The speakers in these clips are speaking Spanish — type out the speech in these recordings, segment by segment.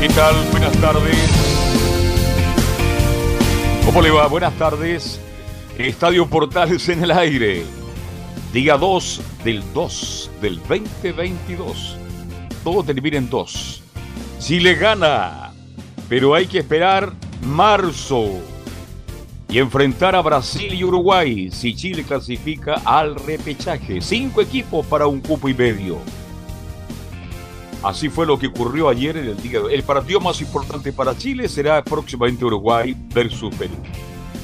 ¿Qué tal? Buenas tardes. ¿Cómo le va? Buenas tardes. Estadio Portales en el aire. Día 2 del 2 del 2022. Todo termina en 2. Chile gana, pero hay que esperar marzo y enfrentar a Brasil y Uruguay si Chile clasifica al repechaje. Cinco equipos para un cupo y medio. Así fue lo que ocurrió ayer en el día. El partido más importante para Chile será próximamente Uruguay versus Perú.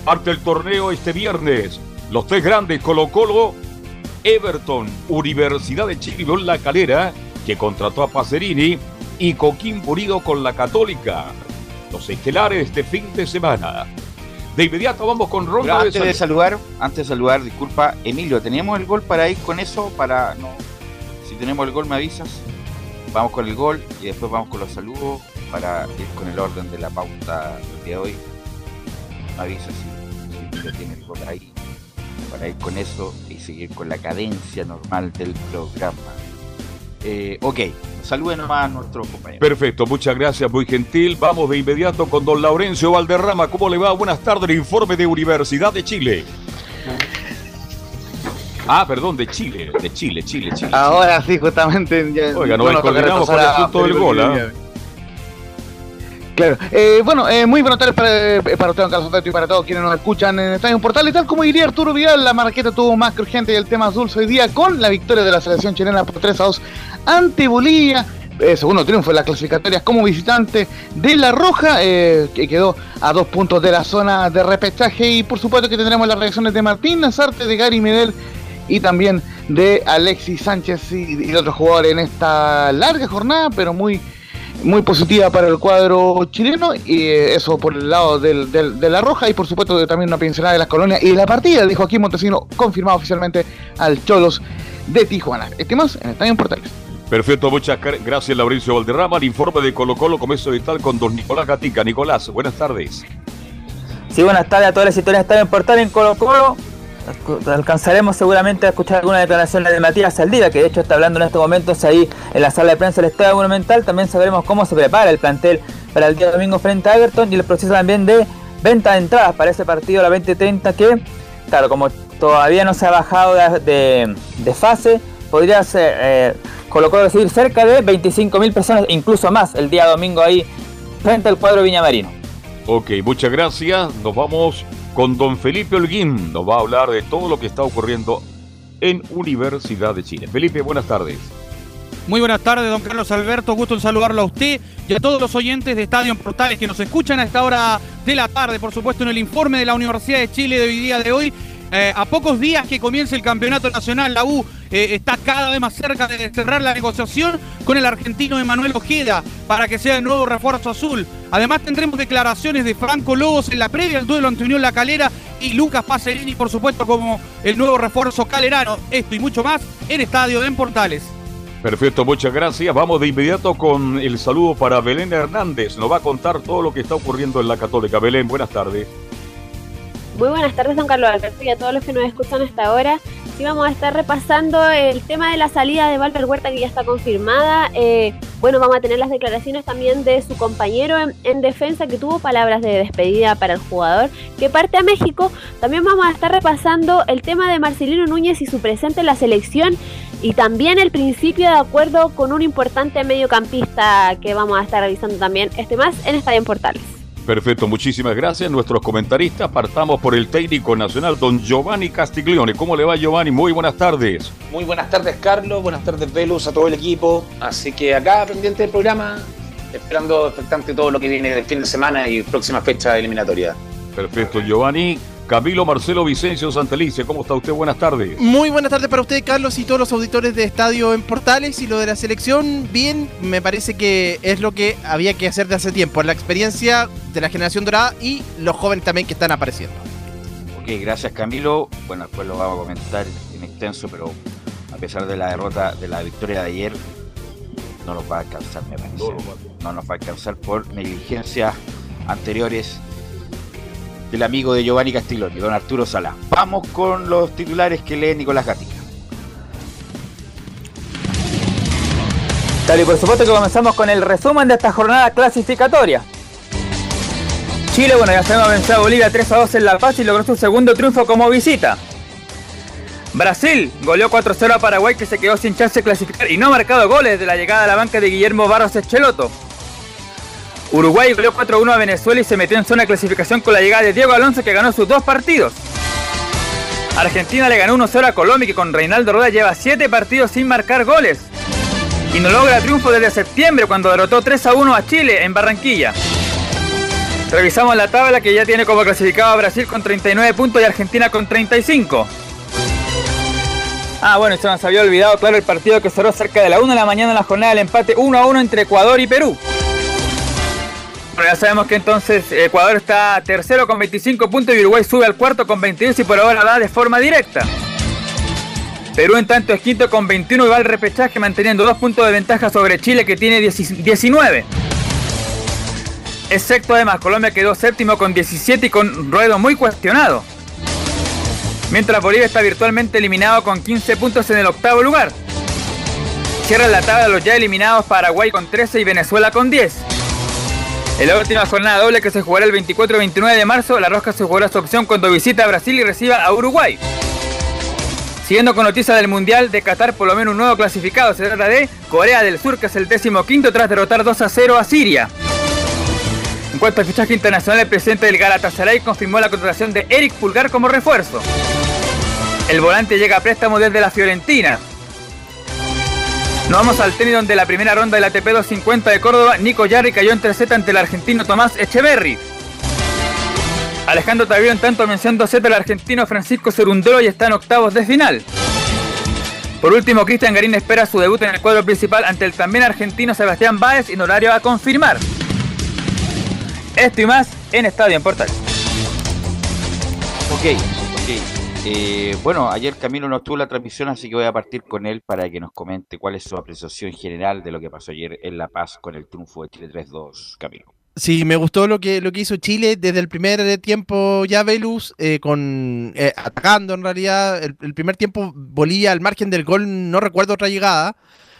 Parte el torneo este viernes. Los tres grandes Colo Colo, Everton, Universidad de Chile y La Calera, que contrató a Pacerini, y Coquín Purido con la Católica. Los estelares este fin de semana. De inmediato vamos con ronda antes de, saludar, antes de saludar, disculpa, Emilio, ¿teníamos el gol para ir con eso? Para no. Si tenemos el gol me avisas vamos con el gol y después vamos con los saludos para ir con el orden de la pauta del día de hoy. Me avisa si, si tiene el gol ahí para ir con eso y seguir con la cadencia normal del programa. Eh, ok, saluden nomás a nuestros compañeros. Perfecto, muchas gracias, muy gentil. Vamos de inmediato con don Laurencio Valderrama. ¿Cómo le va? Buenas tardes, informe de Universidad de Chile. Ah, perdón, de Chile, de Chile, Chile, Chile. Ahora sí, justamente. Ya, Oiga, nos coordinamos con el asunto del gol, ¿ah? Claro. Eh, bueno, eh, muy buenas tardes para, eh, para usted, Carlos y para todos quienes nos escuchan en Estadio Portal. Y tal como diría Arturo Vidal, la marqueta tuvo más que urgente y el tema azul hoy día con la victoria de la selección chilena por 3 a 2 ante Bolivia. Eh, segundo triunfo en las clasificatorias como visitante de La Roja, eh, que quedó a dos puntos de la zona de repechaje. Y por supuesto que tendremos las reacciones de Martín Nazarte, de Gary Medel y también de Alexis Sánchez y, de otros jugadores en esta larga jornada, pero muy muy positiva para el cuadro chileno y eh, eso por el lado del, de la roja y por supuesto también una pincelada de las colonias y la partida de Joaquín Montesino confirmado oficialmente al Cholos de Tijuana. Estimados en Estadio Portales. Perfecto, muchas gracias Lauricio Valderrama. El informe de Colo Colo comienzo vital con don Nicolás Gatica. Nicolás, buenas tardes. Sí, buenas tardes a todas las historias que están en portal en Colo Colo. Alcanzaremos seguramente a escuchar alguna declaración de Matías Saldívar, que de hecho está hablando en estos momentos ahí en la sala de prensa del Estadio Monumental. También sabremos cómo se prepara el plantel para el día domingo frente a Everton y el proceso también de venta de entradas para ese partido a la 2030 que, claro, como todavía no se ha bajado de, fase, podría ser, eh, colocó decir cerca de 25.000 personas, incluso más, el día domingo ahí frente al cuadro Viñamarino. Ok, muchas gracias. Nos vamos con don Felipe Holguín. Nos va a hablar de todo lo que está ocurriendo en Universidad de Chile. Felipe, buenas tardes. Muy buenas tardes, don Carlos Alberto. Gusto en saludarlo a usted y a todos los oyentes de Estadio Portales que nos escuchan a esta hora de la tarde, por supuesto, en el informe de la Universidad de Chile de hoy día de hoy. Eh, a pocos días que comience el campeonato nacional, la U eh, está cada vez más cerca de cerrar la negociación con el argentino Emanuel Ojeda para que sea el nuevo refuerzo azul. Además tendremos declaraciones de Franco Lobos en la previa al duelo ante Unión La Calera y Lucas Pacerini, por supuesto, como el nuevo refuerzo calerano. Esto y mucho más en Estadio de Portales. Perfecto, muchas gracias. Vamos de inmediato con el saludo para Belén Hernández. Nos va a contar todo lo que está ocurriendo en la Católica. Belén, buenas tardes. Muy buenas tardes, don Carlos Alberto, y a todos los que nos escuchan hasta ahora. Sí, vamos a estar repasando el tema de la salida de Valver Huerta, que ya está confirmada. Eh, bueno, vamos a tener las declaraciones también de su compañero en, defensa, que tuvo palabras de despedida para el jugador, que parte a México. También vamos a estar repasando el tema de Marcelino Núñez y su presente en la selección, y también el principio de acuerdo con un importante mediocampista que vamos a estar revisando también este más en Estadio Portales. Perfecto, muchísimas gracias. Nuestros comentaristas, partamos por el técnico nacional, don Giovanni Castiglione. ¿Cómo le va, Giovanni? Muy buenas tardes. Muy buenas tardes, Carlos. Buenas tardes, Velus, a todo el equipo. Así que acá, pendiente del programa, esperando expectante todo lo que viene del fin de semana y próxima fecha eliminatoria. Perfecto, Giovanni. Camilo Marcelo Vicencio Santelice, ¿cómo está usted? Buenas tardes. Muy buenas tardes para usted, Carlos, y todos los auditores de Estadio en Portales. Y lo de la selección, bien, me parece que es lo que había que hacer de hace tiempo, la experiencia de la generación dorada y los jóvenes también que están apareciendo. Ok, gracias Camilo. Bueno, después lo vamos a comentar en extenso, pero a pesar de la derrota, de la victoria de ayer, no nos va a alcanzar, me parece. No nos va a alcanzar por negligencias anteriores del amigo de Giovanni Castiglioni, don Arturo Sala. Vamos con los titulares que lee Nicolás Gatica. Tal y por supuesto que comenzamos con el resumen de esta jornada clasificatoria. Chile, bueno, ya sabemos, venció a Bolivia 3 a 2 en La Paz y logró su segundo triunfo como visita. Brasil goleó 4-0 a Paraguay que se quedó sin chance de clasificar y no ha marcado goles de la llegada a la banca de Guillermo Barros Echeloto. Uruguay goleó 4-1 a Venezuela y se metió en zona de clasificación con la llegada de Diego Alonso que ganó sus dos partidos. Argentina le ganó 1-0 a Colombia que con Reinaldo Rueda lleva 7 partidos sin marcar goles. Y no logra triunfo desde septiembre cuando derrotó 3-1 a Chile en Barranquilla. Revisamos la tabla que ya tiene como clasificado a Brasil con 39 puntos y Argentina con 35. Ah, bueno, se nos había olvidado, claro, el partido que cerró cerca de la 1 de la mañana en la jornada del empate 1 1 entre Ecuador y Perú. Ya sabemos que entonces Ecuador está tercero con 25 puntos y Uruguay sube al cuarto con 22 y por ahora va de forma directa. Perú en tanto es quinto con 21 y va al repechaje manteniendo dos puntos de ventaja sobre Chile que tiene 19. Excepto además Colombia quedó séptimo con 17 y con ruedo muy cuestionado. Mientras Bolivia está virtualmente eliminado con 15 puntos en el octavo lugar. Cierra la tabla los ya eliminados Paraguay con 13 y Venezuela con 10. En la última jornada doble que se jugará el 24 y 29 de marzo, la Rosca se jugará su opción cuando visita a Brasil y reciba a Uruguay. Siguiendo con noticias del Mundial de Qatar, por lo menos un nuevo clasificado. Se trata de Corea del Sur, que es el décimo quinto tras derrotar 2 a 0 a Siria. En cuanto al fichaje internacional, el presidente del Galatasaray confirmó la contratación de Eric Pulgar como refuerzo. El volante llega a préstamo desde la Fiorentina. Nos vamos al tenis donde la primera ronda del ATP 250 de Córdoba, Nico Yarri cayó en 3 ante el argentino Tomás Echeverry. Alejandro Tavio en tanto mención 2 el argentino Francisco Cerundolo y está en octavos de final. Por último, Cristian Garín espera su debut en el cuadro principal ante el también argentino Sebastián Báez en horario a confirmar. Esto y más en Estadio en Portal. Ok, ok. Eh, bueno, ayer Camilo no estuvo la transmisión, así que voy a partir con él para que nos comente cuál es su apreciación general de lo que pasó ayer en La Paz con el triunfo de Chile 3-2, Camilo. Sí, me gustó lo que, lo que hizo Chile desde el primer tiempo ya Velus, eh, con eh, atacando en realidad. El, primer tiempo Bolivia al margen del gol, no recuerdo otra llegada.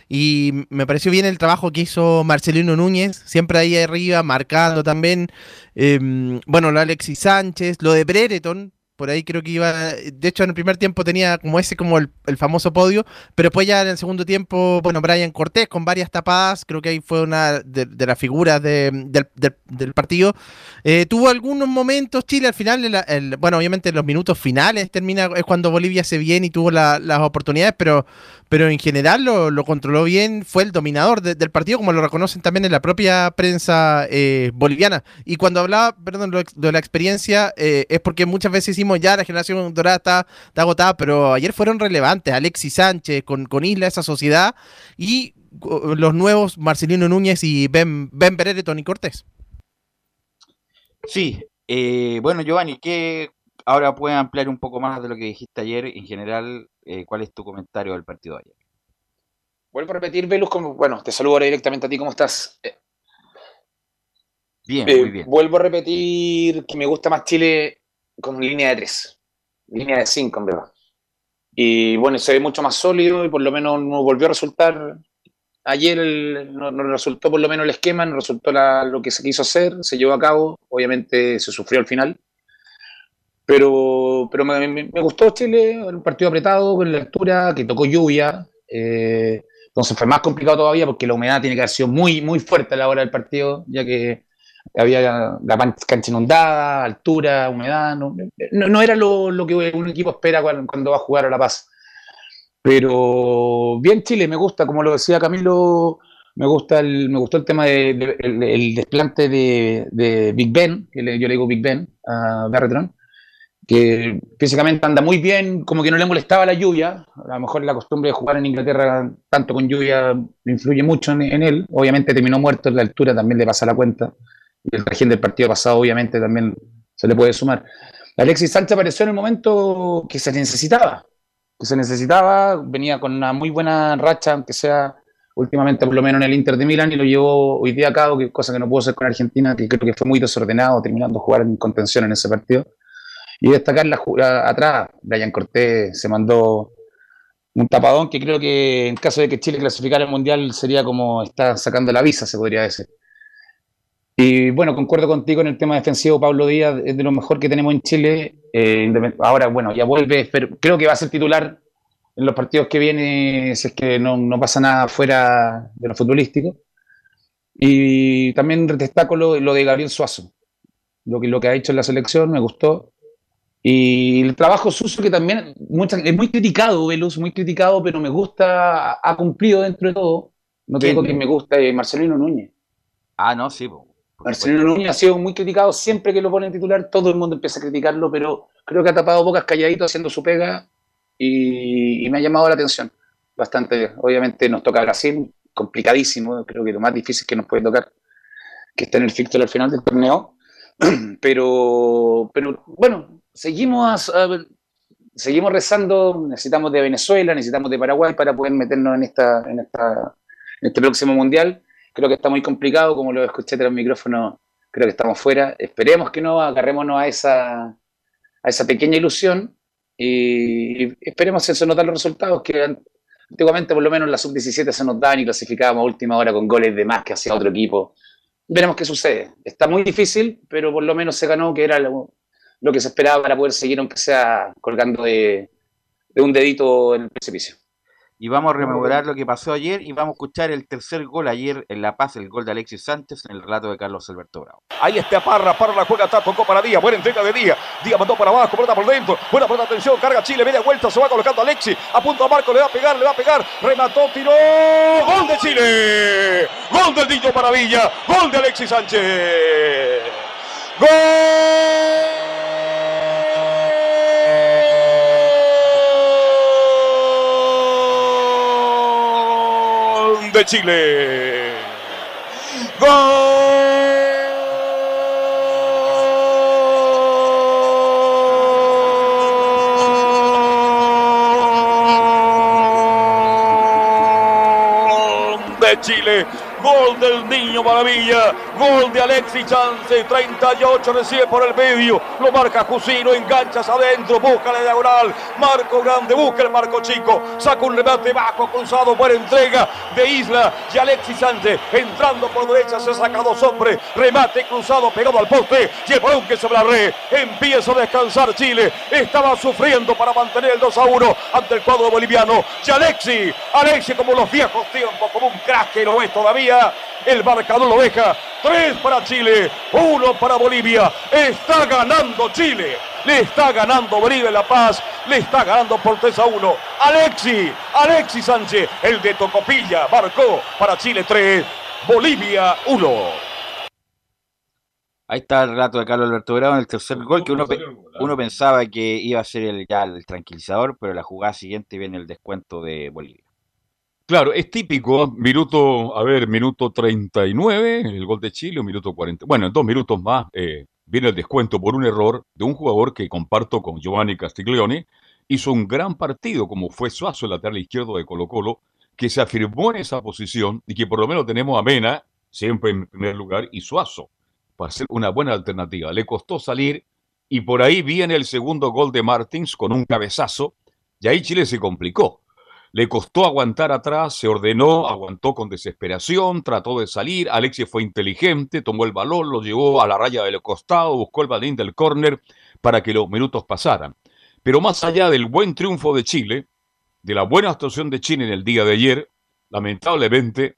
Y me pareció bien el trabajo que hizo Marcelino Núñez, siempre ahí arriba, marcando también. Eh, bueno, lo Alexis Sánchez, lo de Brereton, por ahí creo que iba. De hecho, en el primer tiempo tenía como ese, como el, el, famoso podio. Pero después ya en el segundo tiempo, bueno, Brian Cortés con varias tapadas. Creo que ahí fue una de, las figuras de, del, del, partido. Eh, tuvo algunos momentos Chile al final. Bueno, obviamente en los minutos finales termina. Es cuando Bolivia se viene y tuvo la, las oportunidades. Pero, pero en general lo, lo controló bien. Fue el dominador de, del partido, como lo reconocen también en la propia prensa eh, boliviana. Y cuando hablaba, perdón, de la experiencia, eh, es porque muchas veces hicimos ya la generación dorada está, está, agotada, pero ayer fueron relevantes. Alexis Sánchez con, Isla, esa sociedad, y los nuevos Marcelino Núñez y Ben, ben Pereira, Tony Cortés. Sí, eh, bueno, Giovanni, ¿qué ahora puedes ampliar un poco más de lo que dijiste ayer? En general, eh, ¿cuál es tu comentario del partido de ayer? Vuelvo a repetir, Velus, como, bueno, te saludo ahora directamente a ti, ¿cómo estás? Eh, bien, muy bien. Vuelvo a repetir que me gusta más Chile con línea de 3, línea de 5 en verdad. Y bueno, se ve mucho más sólido y por lo menos no volvió a resultar. Ayer el, no, resultó por lo menos el esquema, no resultó la, lo que se quiso hacer, se llevó a cabo, obviamente se sufrió al final. Pero, pero me, gustó Chile, un partido apretado, con la altura, que tocó lluvia. Eh, entonces fue más complicado todavía porque la humedad tiene que haber sido muy, muy fuerte a la hora del partido, ya que había la cancha inundada, altura, humedad, no, no, no era lo, lo, que un equipo espera cuando, cuando, va a jugar a La Paz. Pero bien Chile, me gusta, como lo decía Camilo, me gusta el, me gustó el tema del de, el, desplante de, de, Big Ben, que le, yo le digo Big Ben a Bertrand, que físicamente anda muy bien, como que no le molestaba la lluvia, a lo mejor la costumbre de jugar en Inglaterra tanto con lluvia influye mucho en, en él, obviamente terminó muerto en la altura, también le pasa la cuenta y el régimen del partido pasado obviamente también se le puede sumar. Alexis Sánchez apareció en el momento que se necesitaba, que se necesitaba, venía con una muy buena racha, aunque sea últimamente por lo menos en el Inter de Milán, y lo llevó hoy día a cabo, que cosa que no pudo hacer con Argentina, que creo que fue muy desordenado, terminando de jugar en contención en ese partido. Y destacar la, la, atrás, Brian Cortés se mandó un tapadón que creo que en caso de que Chile clasificara al Mundial sería como está sacando la visa, se podría decir. Y bueno, concuerdo contigo en el tema defensivo, Pablo Díaz es de lo mejor que tenemos en Chile. Eh, ahora, bueno, ya vuelve, pero creo que va a ser titular en los partidos que vienen, si es que no, no pasa nada fuera de lo futbolístico. Y también destaco lo, lo, de Gabriel Suazo, lo que, lo que ha hecho en la selección, me gustó. Y el trabajo sucio que también mucha, es muy criticado, Velus, muy criticado, pero me gusta, ha cumplido dentro de todo. No te digo que me gusta, eh, Marcelino Núñez. Ah, no, sí, pues. Marcelino Núñez ha sido muy criticado, siempre que lo pone en titular todo el mundo empieza a criticarlo, pero creo que ha tapado bocas calladito haciendo su pega y, y, me ha llamado la atención bastante. Obviamente nos toca Brasil, complicadísimo, creo que lo más difícil que nos puede tocar, que está en el fixture al final del torneo, pero, pero bueno, seguimos, a, seguimos rezando, necesitamos de Venezuela, necesitamos de Paraguay para poder meternos en, esta, en, esta, en este próximo mundial creo que está muy complicado, como lo escuché tras el micrófono, creo que estamos fuera. Esperemos que no, agarrémonos a esa, a esa pequeña ilusión y, esperemos que se nos los resultados que antiguamente por lo menos la sub-17 se nos dan y clasificábamos a última hora con goles de más que hacia otro equipo. Veremos qué sucede. Está muy difícil, pero por lo menos se ganó, que era lo, lo que se esperaba para poder seguir, aunque sea colgando de, de un dedito en el precipicio. Y vamos a rememorar lo que pasó ayer y vamos a escuchar el tercer gol ayer en La Paz, el gol de Alexis Sánchez en el relato de Carlos Alberto Bravo. Ahí está Parra, Parra la juega, está, tocó para Díaz, buena entrega de Díaz, Díaz mandó para abajo, pelota por dentro, buena pelota, atención, carga Chile, media vuelta, se va colocando Alexis, a punto a Marco, le va a pegar, le va a pegar, remató, tiró, gol de Chile, gol del Niño Maravilla, gol de Alexis Sánchez, gol de Chile. Gol. de Chile del Niño Maravilla. Gol de Alexis Chance. 38 recibe por el medio. Lo marca Jusino. Enganchas adentro. Busca la diagonal. Marco grande. Busca el marco chico. Saca un remate bajo. Cruzado. Buena entrega de Isla. Y Alexis Chance entrando por derecha. Se saca dos hombres. Remate cruzado pegado al poste. Y el balón que sobre la red. Empieza a descansar Chile. Estaba sufriendo para mantener el 2 a 1 ante el cuadro boliviano. Y Alexis. Alexis como los viejos tiempos. Como un crack que no es todavía. El marcador lo deja. Tres para Chile, uno para Bolivia. Está ganando Chile. Le está ganando Bolivia La Paz. Le está ganando por 3 a 1. Alexi, Alexi Sánchez, el de Tocopilla, marcó para Chile 3, Bolivia 1. Ahí está el relato de Carlos Alberto Bravo en el tercer gol, que uno, pe- uno pensaba que iba a ser el, ya el tranquilizador, pero la jugada siguiente viene el descuento de Bolivia. Claro, es típico, minuto, a ver, minuto 39, el gol de Chile, minuto 40. Bueno, en dos minutos más eh, viene el descuento por un error de un jugador que comparto con Giovanni Castiglione. Hizo un gran partido, como fue Suazo, el lateral izquierdo de Colo Colo, que se afirmó en esa posición y que por lo menos tenemos a Mena, siempre en primer lugar, y Suazo, para ser una buena alternativa. Le costó salir y por ahí viene el segundo gol de Martins con un cabezazo y ahí Chile se complicó. Le costó aguantar atrás, se ordenó, aguantó con desesperación, trató de salir. Alexis fue inteligente, tomó el balón, lo llevó a la raya del costado, buscó el balín del córner para que los minutos pasaran. Pero más allá del buen triunfo de Chile, de la buena actuación de Chile en el día de ayer, lamentablemente,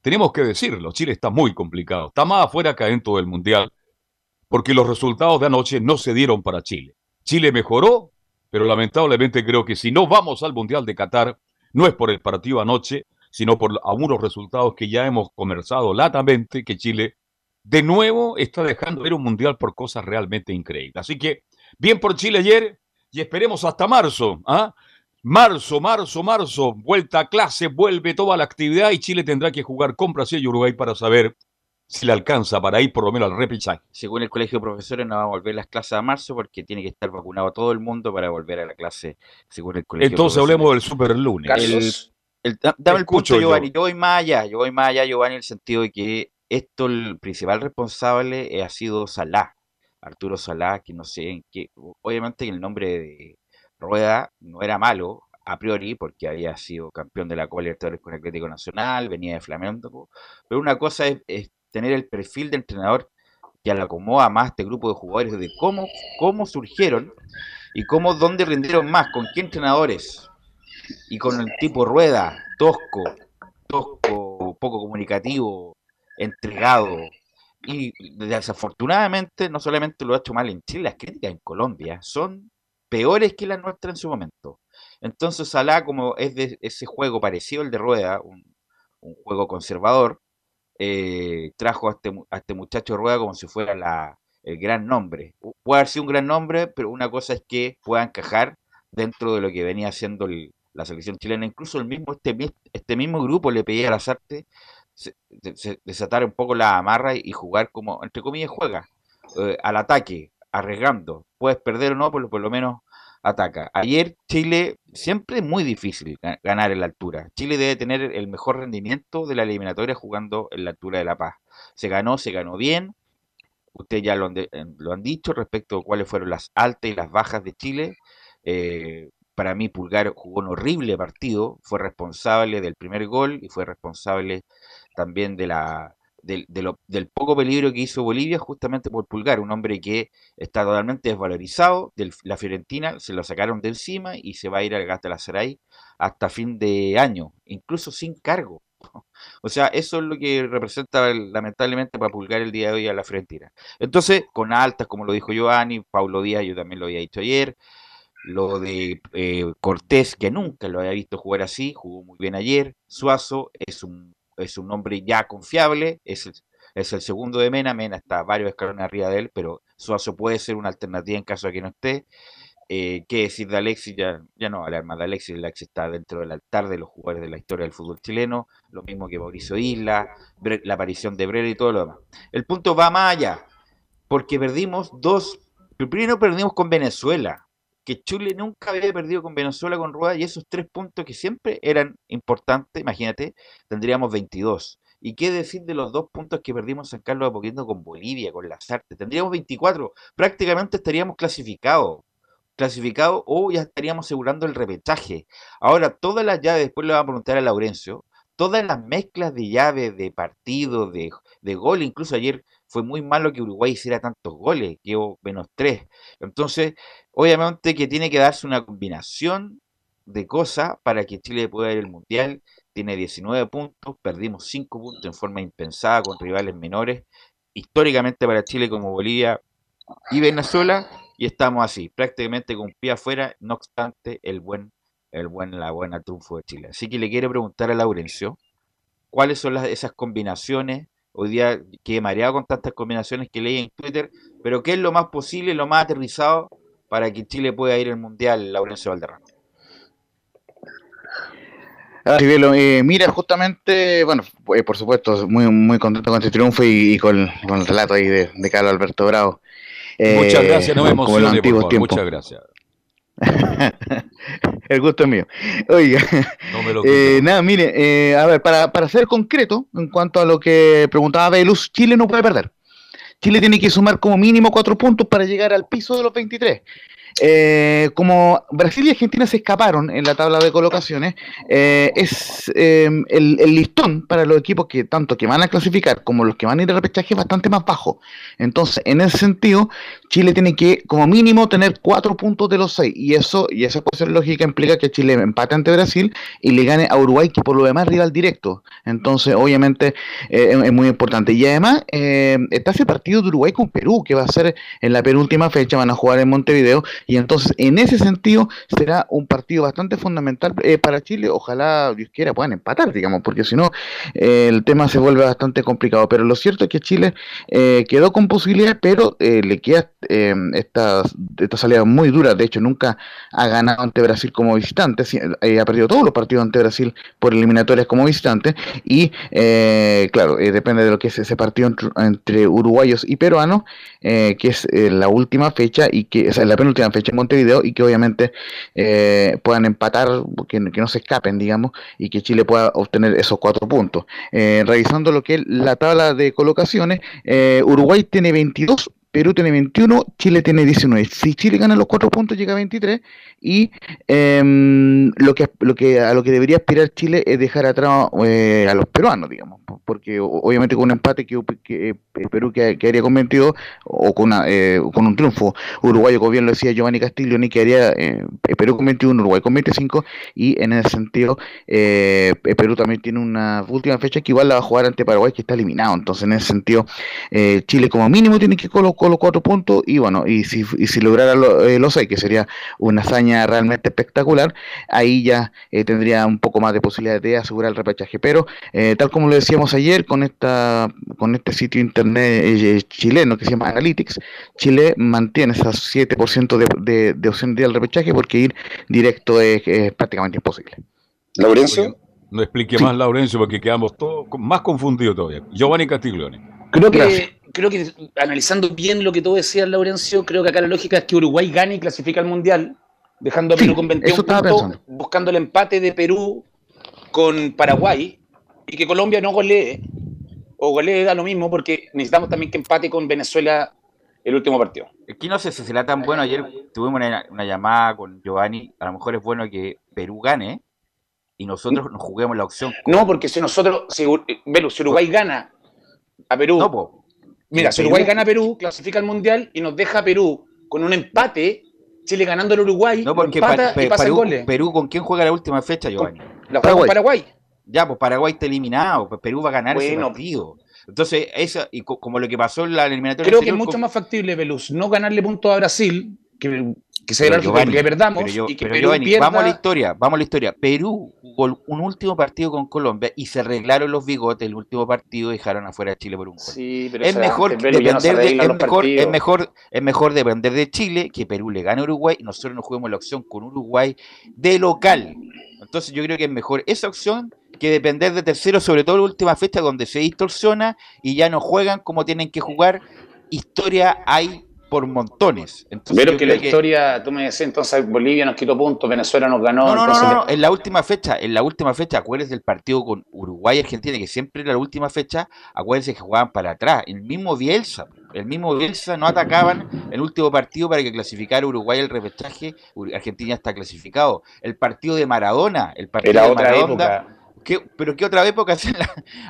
tenemos que decirlo, Chile está muy complicado. Está más afuera que adentro del Mundial, porque los resultados de anoche no se dieron para Chile. Chile mejoró, pero lamentablemente creo que si no vamos al Mundial de Qatar, no es por el partido anoche, sino por algunos resultados que ya hemos conversado latamente, que Chile de nuevo está dejando ver un Mundial por cosas realmente increíbles. Así que, bien por Chile ayer y esperemos hasta marzo. ¿ah? Marzo, marzo, marzo, vuelta a clase, vuelve toda la actividad y Chile tendrá que jugar con Brasil y Uruguay para saber si le alcanza para ir por lo menos al repechaje. Según el Colegio de Profesores, no va a volver las clases a marzo porque tiene que estar vacunado todo el mundo para volver a la clase, según el Colegio de Entonces hablemos del super lunes. Carlos, El- da- dame el punto. Giovanni. Yo voy más allá. Yo voy más allá, Giovanni, en el sentido de que esto, el principal responsable eh, ha sido Salah, Arturo Salah, que no sé en qué. Obviamente que el nombre de Rueda no era malo a priori, porque había sido campeón de la Copa Libertadores con Atlético Nacional, venía de Flamengo. Pero una cosa es, es tener el perfil de entrenador que le acomoda más este grupo de jugadores, de cómo, cómo surgieron y cómo, dónde rindieron más, con qué entrenadores y con el tipo rueda, tosco, tosco, poco comunicativo, entregado. Y desafortunadamente no solamente lo ha hecho mal en Chile, las críticas en Colombia son peores que las nuestras en su momento. Entonces Salah, como es de ese juego parecido al de Rueda, un juego conservador, eh, trajo a este, a este muchacho Rueda como si fuera la, el gran nombre. Puede haber sido un gran nombre, pero una cosa es que pueda encajar dentro de lo que venía haciendo el- la selección chilena. Incluso el mismo, este, este mismo grupo le pedía a Lazarte se- de- se- desatar un poco la amarra y, y jugar como, entre comillas, juega eh, al ataque, arriesgando. Puedes perder o no, pero por lo menos ataca. Ayer Chile, siempre es muy difícil ga- ganar en la altura. Chile debe tener el mejor rendimiento de la eliminatoria jugando en la altura de La Paz. Se ganó, se ganó bien. Ustedes ya lo han, eh, lo han dicho respecto a cuáles fueron las altas y las bajas de Chile. Eh, para mí Pulgar jugó un horrible partido, fue responsable del primer gol y fue responsable también de la, del, de lo- del poco peligro que hizo Bolivia justamente por Pulgar, un hombre que está totalmente desvalorizado, de la Fiorentina se lo sacaron de encima y se va a ir al Galatasaray hasta fin de año, incluso sin cargo. O sea, eso es lo que representa lamentablemente para Pulgar el día de hoy a la Fiorentina. Entonces, con altas, como lo dijo Giovanni, Paulo Díaz, yo también lo había dicho ayer, lo de eh, Cortés, que nunca lo había visto jugar así, jugó muy bien ayer. Suazo es un, es un hombre ya confiable, es el, es el segundo de Mena, Mena está varios escalones arriba de él, pero Suazo puede ser una alternativa en caso de que no esté. Eh, ¿Qué decir de Alexis? Ya, ya no hablar más de Alexis, Alexis está dentro del altar de los jugadores de la historia del fútbol chileno, lo mismo que Mauricio Isla, la aparición de Brera y todo lo demás. El punto va más allá, porque perdimos dos, primero perdimos con Venezuela, que Chile nunca había perdido con Venezuela con Rueda y esos tres puntos que siempre eran importantes, imagínate, tendríamos 22. ¿Y qué decir de los dos puntos que perdimos en San Carlos de Apoquindo con Bolivia, con las artes? Tendríamos 24. Prácticamente estaríamos clasificados. Clasificados o ya estaríamos asegurando el repechaje. Ahora, todas las llaves, después le vamos a preguntar a Laurencio, todas las mezclas de llaves, de partido, de, de gol, incluso ayer fue muy malo que Uruguay hiciera tantos goles, quedó menos tres. Entonces, obviamente que tiene que darse una combinación de cosas para que Chile pueda ir al Mundial. Tiene 19 puntos, perdimos 5 puntos en forma impensada con rivales menores. Históricamente para Chile como Bolivia y Venezuela, y estamos así, prácticamente con pie afuera, no obstante el buen, el buen, la buena triunfo de Chile. Así que le quiero preguntar a Laurencio, ¿cuáles son las, esas combinaciones? Hoy día quedé mareado con tantas combinaciones que leí en Twitter, pero ¿qué es lo más posible, lo más aterrizado para que Chile pueda ir al Mundial, Laurencio Valderrama? Ah, eh, mira, justamente, bueno, eh, por supuesto, muy muy contento con este triunfo y, y con, con, el relato ahí de, de Carlos Alberto Bravo. Muchas eh, gracias, no me emocione, por favor. Muchas gracias. el gusto es mío. Oiga, no me lo eh, nada, mire, eh, a ver, para, para ser concreto en cuanto a lo que preguntaba Belus, Chile no puede perder. Chile tiene que sumar como mínimo cuatro puntos para llegar al piso de los 23. Eh, como Brasil y Argentina se escaparon en la tabla de colocaciones, eh, es eh, el, listón para los equipos que tanto que van a clasificar como los que van a ir al repechaje es bastante más bajo. Entonces, en ese sentido, Chile tiene que, como mínimo, tener cuatro puntos de los seis. Y eso, y esa ser lógica implica que Chile empate ante Brasil y le gane a Uruguay, que por lo demás es rival directo. Entonces, obviamente, es muy importante. Y además, está ese partido de Uruguay con Perú, que va a ser en la penúltima fecha, van a jugar en Montevideo y entonces, en ese sentido, será un partido bastante fundamental eh, para Chile. Ojalá, Dios quiera, puedan empatar, digamos, porque si no, eh, el tema se vuelve bastante complicado. Pero lo cierto es que Chile eh, quedó con posibilidades, pero le queda esta, esta salida muy dura. De hecho, nunca ha ganado ante Brasil como visitante. ha perdido todos los partidos ante Brasil por eliminatorias como visitante. Y, claro, depende de lo que es ese partido entre, entre uruguayos y peruanos, que es la última fecha y que es la penúltima fecha en Montevideo y que obviamente eh, puedan empatar, que, que, no se escapen, digamos, y que Chile pueda obtener esos cuatro puntos. Eh, revisando lo que es la tabla de colocaciones, eh, Uruguay tiene 22 Perú tiene 21, Chile tiene 19. Si Chile gana los cuatro puntos, llega a 23. Y em, lo, que, lo que a lo que debería aspirar Chile es dejar atrás eh, a los peruanos, digamos. Porque obviamente con un empate que, que eh, Perú quedaría con 22 o con, eh, con un triunfo uruguayo, como bien lo decía Giovanni Castillo, ni quedaría Perú con 21, Uruguay con 25. Y en ese sentido, Perú también tiene una última fecha que igual la va a jugar ante Paraguay, que está eliminado. Entonces, en ese sentido, Chile como mínimo tiene que colocar los cuatro puntos y bueno, y si, y si lograra eh, los seis, que sería una hazaña realmente espectacular, ahí ya eh, tendría un poco más de posibilidad de asegurar el repechaje. Pero eh, tal como lo decíamos ayer con esta con este sitio internet chileno que se llama Analytics, Chile mantiene esas 7% de, de, de opción de ir al repechaje porque ir directo es, prácticamente imposible. Laurencio. No explique más, Laurencio, porque quedamos todos más confundidos todavía. Giovanni Castiglione. Creo que creo que analizando bien lo que tú decías, Laurencio, creo que acá la lógica es que Uruguay gane y clasifica al Mundial, dejando a Perú con 21 puntos, buscando el empate de Perú con Paraguay y que Colombia no golee, o golee da lo mismo, porque necesitamos también que empate con Venezuela el último partido. Aquí no sé si será tan bueno. Ayer tuvimos una, llamada con Giovanni. A lo mejor es bueno que Perú gane y nosotros nos juguemos la opción. No, porque si nosotros, si, si Uruguay gana a Perú, no, Mira, si Uruguay gana a Perú, clasifica al Mundial y nos deja a Perú con un empate, Chile ganando al Uruguay, no, porque empata y pasa Perú, el Perú, ¿con quién juega la última fecha, Giovanni? La juega con Paraguay. Ya, pues Paraguay está eliminado, pues Perú va a ganar ese partido. Entonces, eso, y como lo que pasó en la eliminatoria. Creo que es mucho más factible, Veluz, no ganarle puntos a Brasil, que que se que perdamos y que Perú Vamos a la historia, vamos a la historia. Perú jugó un último partido con Colombia y se arreglaron los bigotes el último partido y dejaron afuera a Chile por un gol. Sí, pero es mejor depender de, es mejor, es mejor, es mejor depender de Chile que Perú le gane a Uruguay y nosotros nos juguemos la opción con Uruguay de local. Entonces yo creo que es mejor esa opción que depender de tercero, sobre todo en la última fecha donde se distorsiona y ya no juegan como tienen que jugar. Historia hay por montones. Entonces, Pero que la historia, tú me decías, entonces Bolivia nos quitó puntos, Venezuela nos ganó. No, no, no, entonces- no, no, en la última fecha, en la última fecha, acuérdense del partido con Uruguay y Argentina, que siempre era la última fecha, acuérdense que jugaban para atrás, el mismo Bielsa, el mismo Bielsa no atacaban el último partido para que clasificara Uruguay el repechaje, Argentina está clasificado, el partido de Maradona, el partido Era de otra Maradona, época, ¿qué- pero qué otra época hacen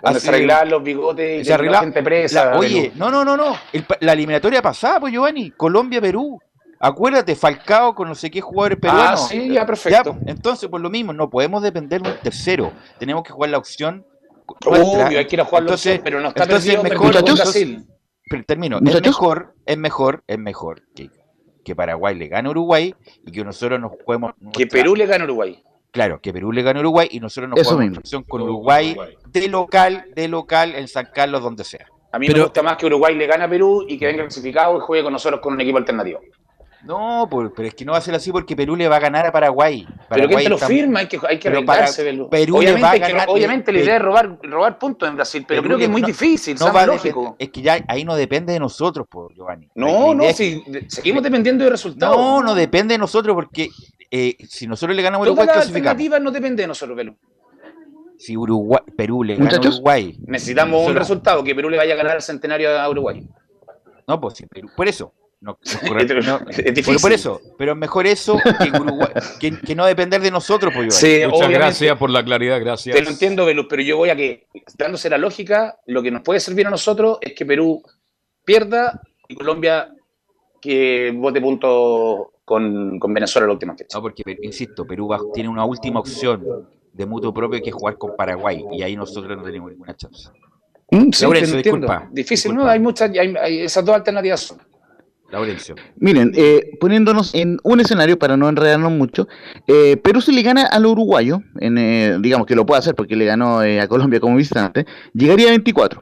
la, se arreglaban los bigotes y se la arreglaba- gente presa. la- oye, no, no, no, no. el la eliminatoria pasada, pues Giovanni, Colombia-Perú. Acuérdate, Falcao con no sé qué jugadores peruanos. Ah, sí, ya, perfecto. entonces, por lo mismo, no podemos depender de un tercero. Tenemos que jugar la opción. Obvio, hay que ir a jugar la Entonces- opción, pero no está entonces perdido mejor- Brasil. Pero termino. Es mejor, es mejor, es mejor que, que Paraguay le gane a Uruguay y que nosotros nos juguemos. Que Perú le gane a Uruguay. Claro, que Perú le gane a Uruguay y nosotros nos Eso jugamos mismo. con Uruguay de local, de local en San Carlos, donde sea. A mí Pero- me gusta más que Uruguay le gane a Perú y que venga clasificado y juegue con nosotros con un equipo alternativo. No, por- pero es que no va a ser así porque Perú le va a ganar a Paraguay. Pero Paraguay ¿quién te lo firma? Hay que, hay que arriesgarse. Perú le obviamente, va a que- ganar- obviamente la Perú- idea es robar, robar puntos en Brasil, pero Perú creo que es muy no- difícil, no va a lógico. depender- es que ya ahí no depende de nosotros, por Giovanni. No, no, si seguimos dependiendo de resultados. No, no depende de nosotros porque eh, si nosotros le ganamos a Uruguay, alternativas no dependen de nosotros, Belú. Si Uruguay, Perú le gana a. Uruguay, Necesitamos un resultado, que Perú le vaya a ganar el centenario a Uruguay. no, pues si Perú, por eso. No, es por, difícil. por eso, pero es mejor eso que, Uruguay, que, que no depender de nosotros, pues. Sí, Muchas gracias por la claridad, gracias. Te lo entiendo, Belú, pero yo voy a que, dándose la lógica, lo que nos puede servir a nosotros es que Perú pierda y Colombia que vote puntos con, con Venezuela la última fecha. No, porque, insisto, Perú va- tiene una última opción de mutuo propio que es jugar con Paraguay y ahí nosotros no tenemos ninguna chance. Mm, sí, disculpa, Difícil, disculpa. ¿no? Hay muchas, hay, hay- esas dos alternativas son. Laurencio. Miren, eh, poniéndonos en un escenario para no enredarnos mucho, eh, Perú si le gana al uruguayo, en, eh, digamos que lo puede hacer porque le ganó a Colombia como visitante, llegaría a 24.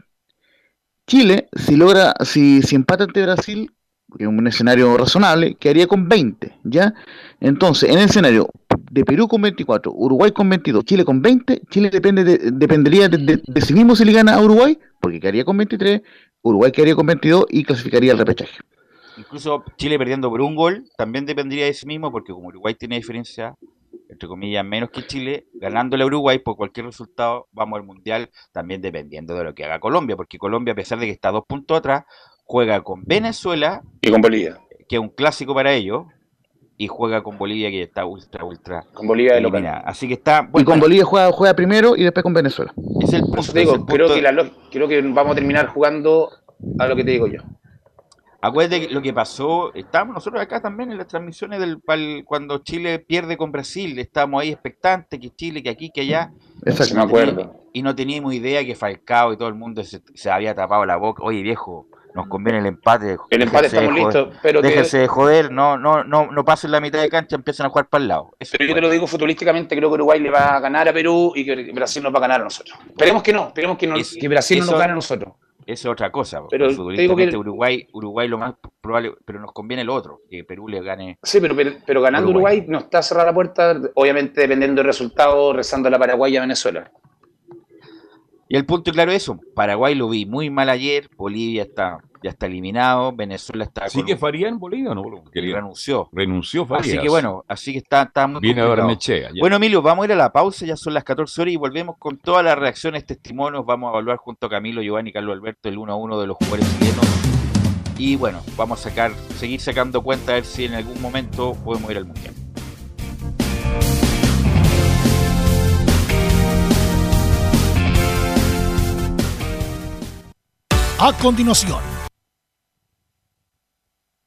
Chile, si logra, si, si empata ante Brasil, que es un escenario razonable, quedaría con 20, ¿ya? Entonces, en el escenario de Perú con 24, Uruguay con 22, Chile con 20, Chile depende de- dependería de, de- de sí mismo si le gana a Uruguay, porque quedaría con 23, Uruguay quedaría con 22 y clasificaría al repechaje. Incluso Chile perdiendo por un gol también dependería de sí mismo, porque como Uruguay tiene diferencia, entre comillas, menos que Chile, ganándole a Uruguay por cualquier resultado, vamos al Mundial también dependiendo de lo que haga Colombia, porque Colombia, a pesar de que está dos puntos atrás, juega con Venezuela, Y con Bolivia. que es un clásico para ellos, y juega con Bolivia, que está ultra, ultra Con Bolivia de local. Así que está... y Bueno, con Bolivia juega, juega primero y después con Venezuela. es el punto. es digo, creo que, la creo que vamos a terminar jugando a lo que te digo yo. Acuérdate que lo que pasó, estábamos nosotros acá también en las transmisiones del pal- cuando Chile pierde con Brasil, estábamos ahí expectantes, que Chile, que aquí, que allá, Exacto. Sí, me acuerdo. y no teníamos idea que Falcao y todo el mundo se, se había tapado la boca. Oye viejo, nos conviene el empate. El empate estamos listos, pero, que- Déjense de joder, no, no, no, no pasen la mitad de cancha, empiezan a jugar para el lado. Eso pero yo te lo digo futbolísticamente, creo que Uruguay le va a ganar a Perú y que Brasil nos va a ganar a nosotros. Esperemos que no, esperemos que, no, Es- que Brasil no eso- nos gane a nosotros. Eso es otra cosa. Pero digo que- Uruguay, Uruguay lo más probable, pero nos conviene lo otro, que Perú le gane. Sí, pero, pero, pero ganando Uruguay. Uruguay. no está cerrada la puerta, obviamente dependiendo del resultado, rezando a la Paraguay y a Venezuela. Y el punto claro es eso, Paraguay lo vi muy mal ayer, Bolivia está ya está eliminado, Venezuela está Así con- que Faría en Bolivia, ¿no? Renunció. renunció Farías. Así que bueno, así que está, está muy Viene a complicado. Ya. Bueno, Emilio, vamos a ir a la pausa, ya son las 14 horas y volvemos con todas las reacciones, testimonios. Vamos a evaluar junto a Camilo, Giovanni y Carlos Alberto el 1 a 1 de los jugadores chilenos. Y bueno, vamos a sacar, seguir sacando cuenta a ver si en algún momento podemos ir al mundial. A continuación,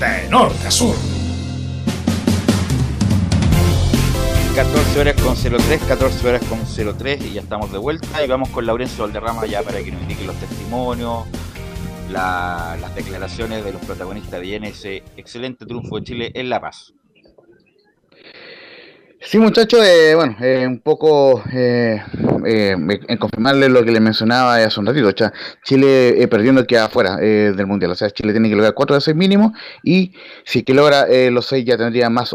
de norte a sur. 14 horas con 03, 14 horas con 03 y ya estamos de vuelta y vamos con Laurencio Valderrama ya para que nos indique los testimonios, la- las declaraciones de los protagonistas de ese excelente triunfo de Chile en La Paz. Sí, muchachos, eh, bueno, eh, un poco eh, eh, en confirmarle lo que le mencionaba hace un ratito. O sea, Chile eh, perdiendo queda afuera del Mundial. O sea, Chile tiene que lograr 4 de 6 mínimo y si que logra los 6 ya tendría más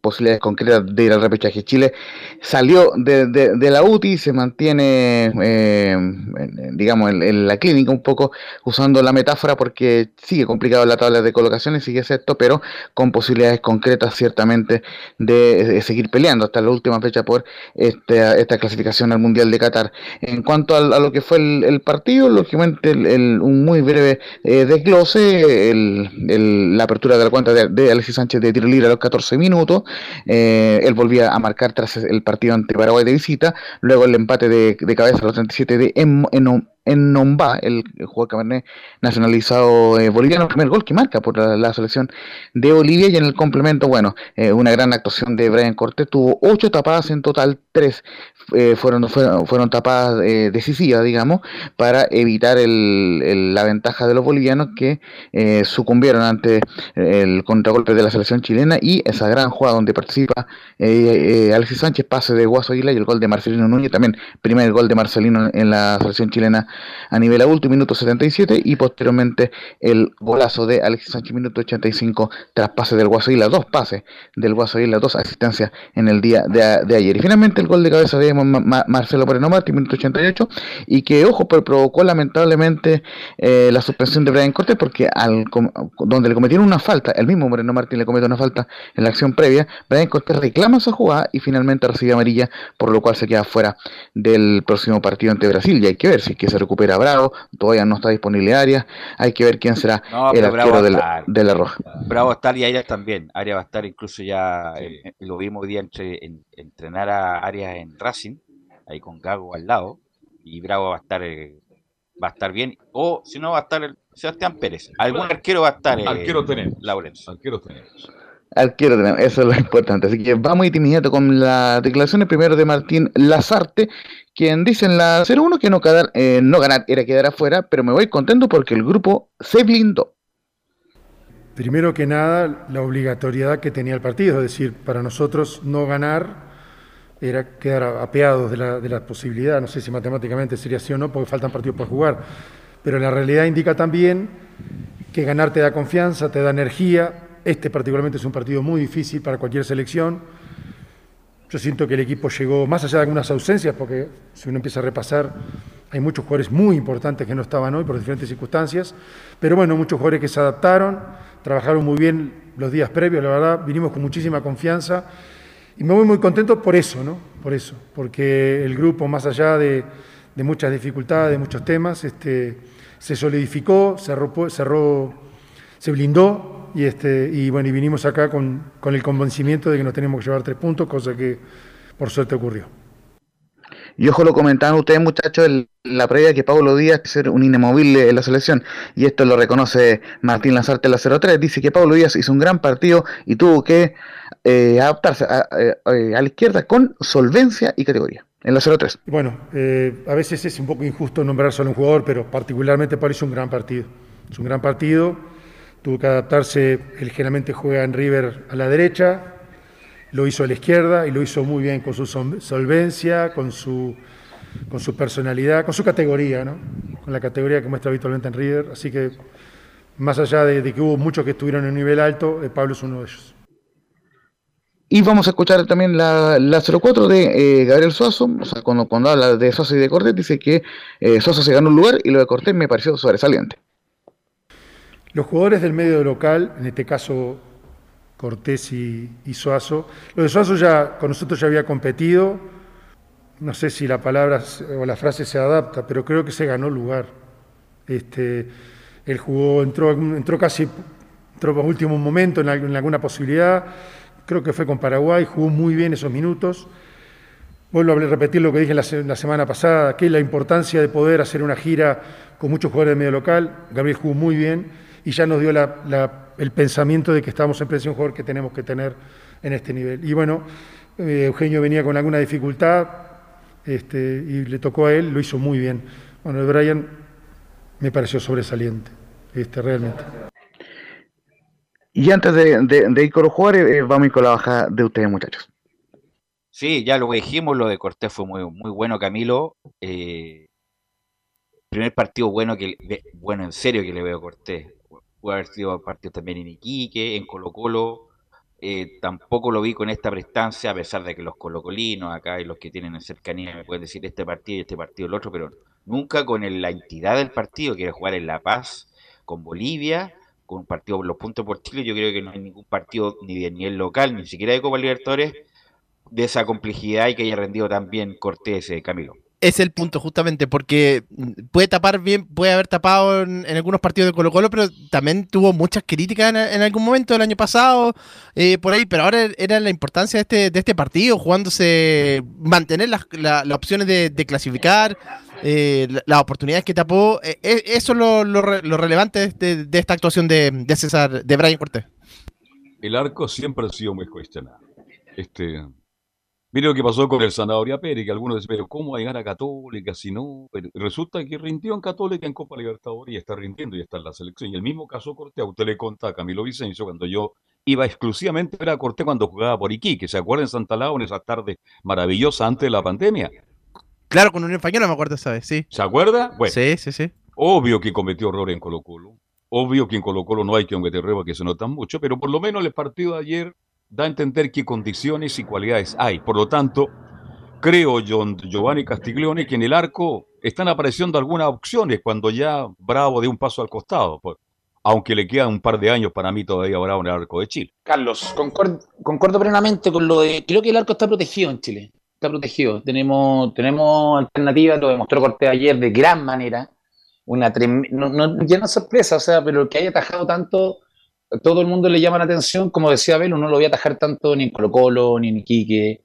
posibilidades concretas de ir al repechaje. Chile salió de, de- la UTI, se mantiene, en- en- digamos, en, en la clínica un poco usando la metáfora porque sigue complicado la tabla de colocaciones, sigue sexto, pero con posibilidades concretas ciertamente de, de seguir peleando hasta la última fecha por esta, esta clasificación al Mundial de Qatar. En cuanto al- a, lo que fue el, partido, lógicamente el- un muy breve eh, desglose, la apertura de la cuenta de, Alexis Sánchez de tiro libre a los 14 minutos, eh, él volvía a marcar tras el partido ante Paraguay de visita, luego el empate de, cabeza a los 37 de Em- Eno- Enomba, el jugador cabernet nacionalizado eh, boliviano, primer gol que marca por la, selección de Bolivia. Y en el complemento, bueno, eh, una gran actuación de Brian Cortés, tuvo ocho tapadas en total, tres eh, fueron, fueron, tapadas decisivas, digamos, para evitar el- el- la ventaja de los bolivianos que sucumbieron ante el contragolpe de la selección chilena y esa gran jugada donde participa Alexis Sánchez, pase de Guaso y el gol de Marcelino Núñez, también primer gol de Marcelino en la selección chilena a nivel adulto, minuto 77, y posteriormente el golazo de Alexis Sánchez, minuto 85, tras pase del Guaso Aguila, dos pases del Guaso Aguila, dos asistencias en el día de, ayer. Y finalmente el gol de cabeza de Ma- Ma- Marcelo Moreno Martí, minuto 88, y que, ojo, pero provocó lamentablemente eh, la suspensión de Brian Cortés, porque al donde le cometieron una falta, el mismo Moreno Martín le comete una falta en la acción previa, Brian Cortés reclama esa jugada y finalmente recibe amarilla, por lo cual se queda fuera del próximo partido ante Brasil. Y hay que ver si es que se recupera Bravo, todavía no está disponible Arias, hay que ver quién será No, el arquero a de la, estar. de la Roja. Bravo va a estar y Arias también. Arias va a estar incluso ya, eh, eh, lo vimos hoy día entre, en- entrenar a Arias en Racing, ahí con Gago al lado, y Bravo va a estar eh, va a estar bien, o si no va a estar el Sebastián Pérez. Algún arquero va a estar eh, Arquero tenemos. Laurencio. Arquero tenemos. Arquero tenemos, eso es lo importante. Así que vamos inmediato con las declaraciones primero de Martín Lazarte, quien dice en la 0-1 que no, quedar, eh, no ganar era quedar afuera, pero me voy contento porque el grupo se blindó. Primero que nada, la obligatoriedad que tenía el partido, es decir, para nosotros no ganar era quedar apeados de la, de la posibilidad, no sé si matemáticamente sería así o no, porque faltan partidos por jugar, pero la realidad indica también que ganar te da confianza, te da energía, este particularmente es un partido muy difícil para cualquier selección, yo siento que el equipo llegó, más allá de algunas ausencias, porque si uno empieza a repasar, hay muchos jugadores muy importantes que no estaban hoy por diferentes circunstancias, pero bueno, muchos jugadores que se adaptaron, trabajaron muy bien los días previos, la verdad, vinimos con muchísima confianza. Y me voy muy contento por eso, ¿no? Por eso, porque el grupo, más allá de, muchas dificultades, de muchos temas, este, se solidificó, cerró, se blindó y, este, y bueno, y vinimos acá con, con el convencimiento de que nos tenemos que llevar tres puntos, cosa que por suerte ocurrió. Y ojo, lo comentaban ustedes, muchachos, en la previa que Pablo Díaz es ser un inamovible en la selección. Y esto lo reconoce Martín Lanzarte en la 03. Dice que Pablo Díaz hizo un gran partido y tuvo que eh, adaptarse a, a- a la izquierda con solvencia y categoría. En la 03. Bueno, eh, a veces es un poco injusto nombrar solo un jugador, pero particularmente Pablo hizo un gran partido. Es un gran partido, tuvo que adaptarse, él generalmente juega en River a la derecha, lo hizo a la izquierda y lo hizo muy bien con su sol- solvencia, con su, con su personalidad, con su categoría, ¿no? Con la categoría que muestra habitualmente en River. Así que, más allá de, que hubo muchos que estuvieron en un nivel alto, eh, Pablo es uno de ellos. Y vamos a escuchar también la, la 04 de eh, Gabriel Suazo. O sea, cuando, habla de Suazo y de Cortés, dice que eh, Suazo se ganó un lugar y lo de Cortés me pareció sobresaliente. Los jugadores del medio local, en este caso Cortés y, Suazo, lo de Suazo ya con nosotros ya había competido, no sé si la palabra o la frase se adapta, pero creo que se ganó lugar. Este, él jugó, entró, entró casi, entró último momento en, al- en alguna posibilidad, creo que fue con Paraguay, jugó muy bien esos minutos. Vuelvo a repetir lo que dije la, la semana pasada, que la importancia de poder hacer una gira con muchos jugadores de medio local. Gabriel jugó muy bien y ya nos dio la- la- el pensamiento de que estamos en presencia de un jugador que tenemos que tener en este nivel. Y bueno, eh, Eugenio venía con alguna dificultad este, y le tocó a él, lo hizo muy bien. Bueno, el Brian me pareció sobresaliente, este, realmente. Y antes de, de- de ir con los jugadores, eh, vamos a ir con la baja de ustedes, muchachos. Sí, ya lo que dijimos, lo de Cortés fue muy, muy bueno, Camilo. Eh, primer partido bueno que bueno en serio que le veo a Cortés. Puede haber sido partido también en Iquique, en Colo Colo. eh, tampoco lo vi con esta prestancia, a pesar de que los colocolinos acá y los que tienen en cercanía me pueden decir este partido y este partido el otro, pero nunca con el- la entidad del partido, que jugar en La Paz, con Bolivia, con un partido por los puntos por Chile. Yo creo que no hay ningún partido ni de nivel local, ni siquiera de Copa Libertadores, de esa complejidad y que haya rendido tan bien Cortés, eh, Camilo. Es el punto, justamente, porque mm, puede tapar bien, puede haber tapado en, algunos partidos de Colo Colo, pero también tuvo muchas críticas en, algún momento del año pasado, eh, por ahí, pero ahora era la importancia de este, de este partido, jugándose, mantener las, la- las opciones de, clasificar, eh, la- las oportunidades que tapó, eh, eh, eso es lo, lo lo relevante de, este- de esta actuación de, de César, de Brian Cortés. El arco siempre ha sido muy cuestionado. Este, mire lo que pasó con el Zanahoria Pérez, que algunos dicen, pero ¿cómo va a llegar a Católica si no? Pero resulta que rindió en Católica en Copa Libertadores y está rindiendo y está en la selección. Y el mismo caso Cortés, a usted le contaba a Camilo Vicencio cuando yo iba exclusivamente a Cortés cuando jugaba por Iquique. ¿Se acuerdan en Santa Laura en esas tardes maravillosas antes de la pandemia? Claro, con Unión Española me acuerdo esa vez, sí. ¿Se acuerda? Bueno, Sí, sí, sí. Obvio que cometió error en Colo Colo. Obvio que en Colo Colo no hay que cometer errores que se notan mucho, pero por lo menos el partido de ayer da a entender qué condiciones y cualidades hay. Por lo tanto, creo, John, Giovanni Castiglione, que en el arco están apareciendo algunas opciones cuando ya Bravo de un paso al costado. pues, aunque le quedan un par de años para mí todavía Bravo en el arco de Chile. Carlos, concuerdo plenamente con lo de. Creo que el arco está protegido en Chile. está protegido. Tenemos, tenemos alternativas, lo demostró Cortés ayer de gran manera. Una no, no, ya sorpresa, o sea, pero que haya atajado tanto, todo el mundo le llama la atención, como decía Abel, no lo voy a atajar tanto ni en Colo Colo, ni en Iquique.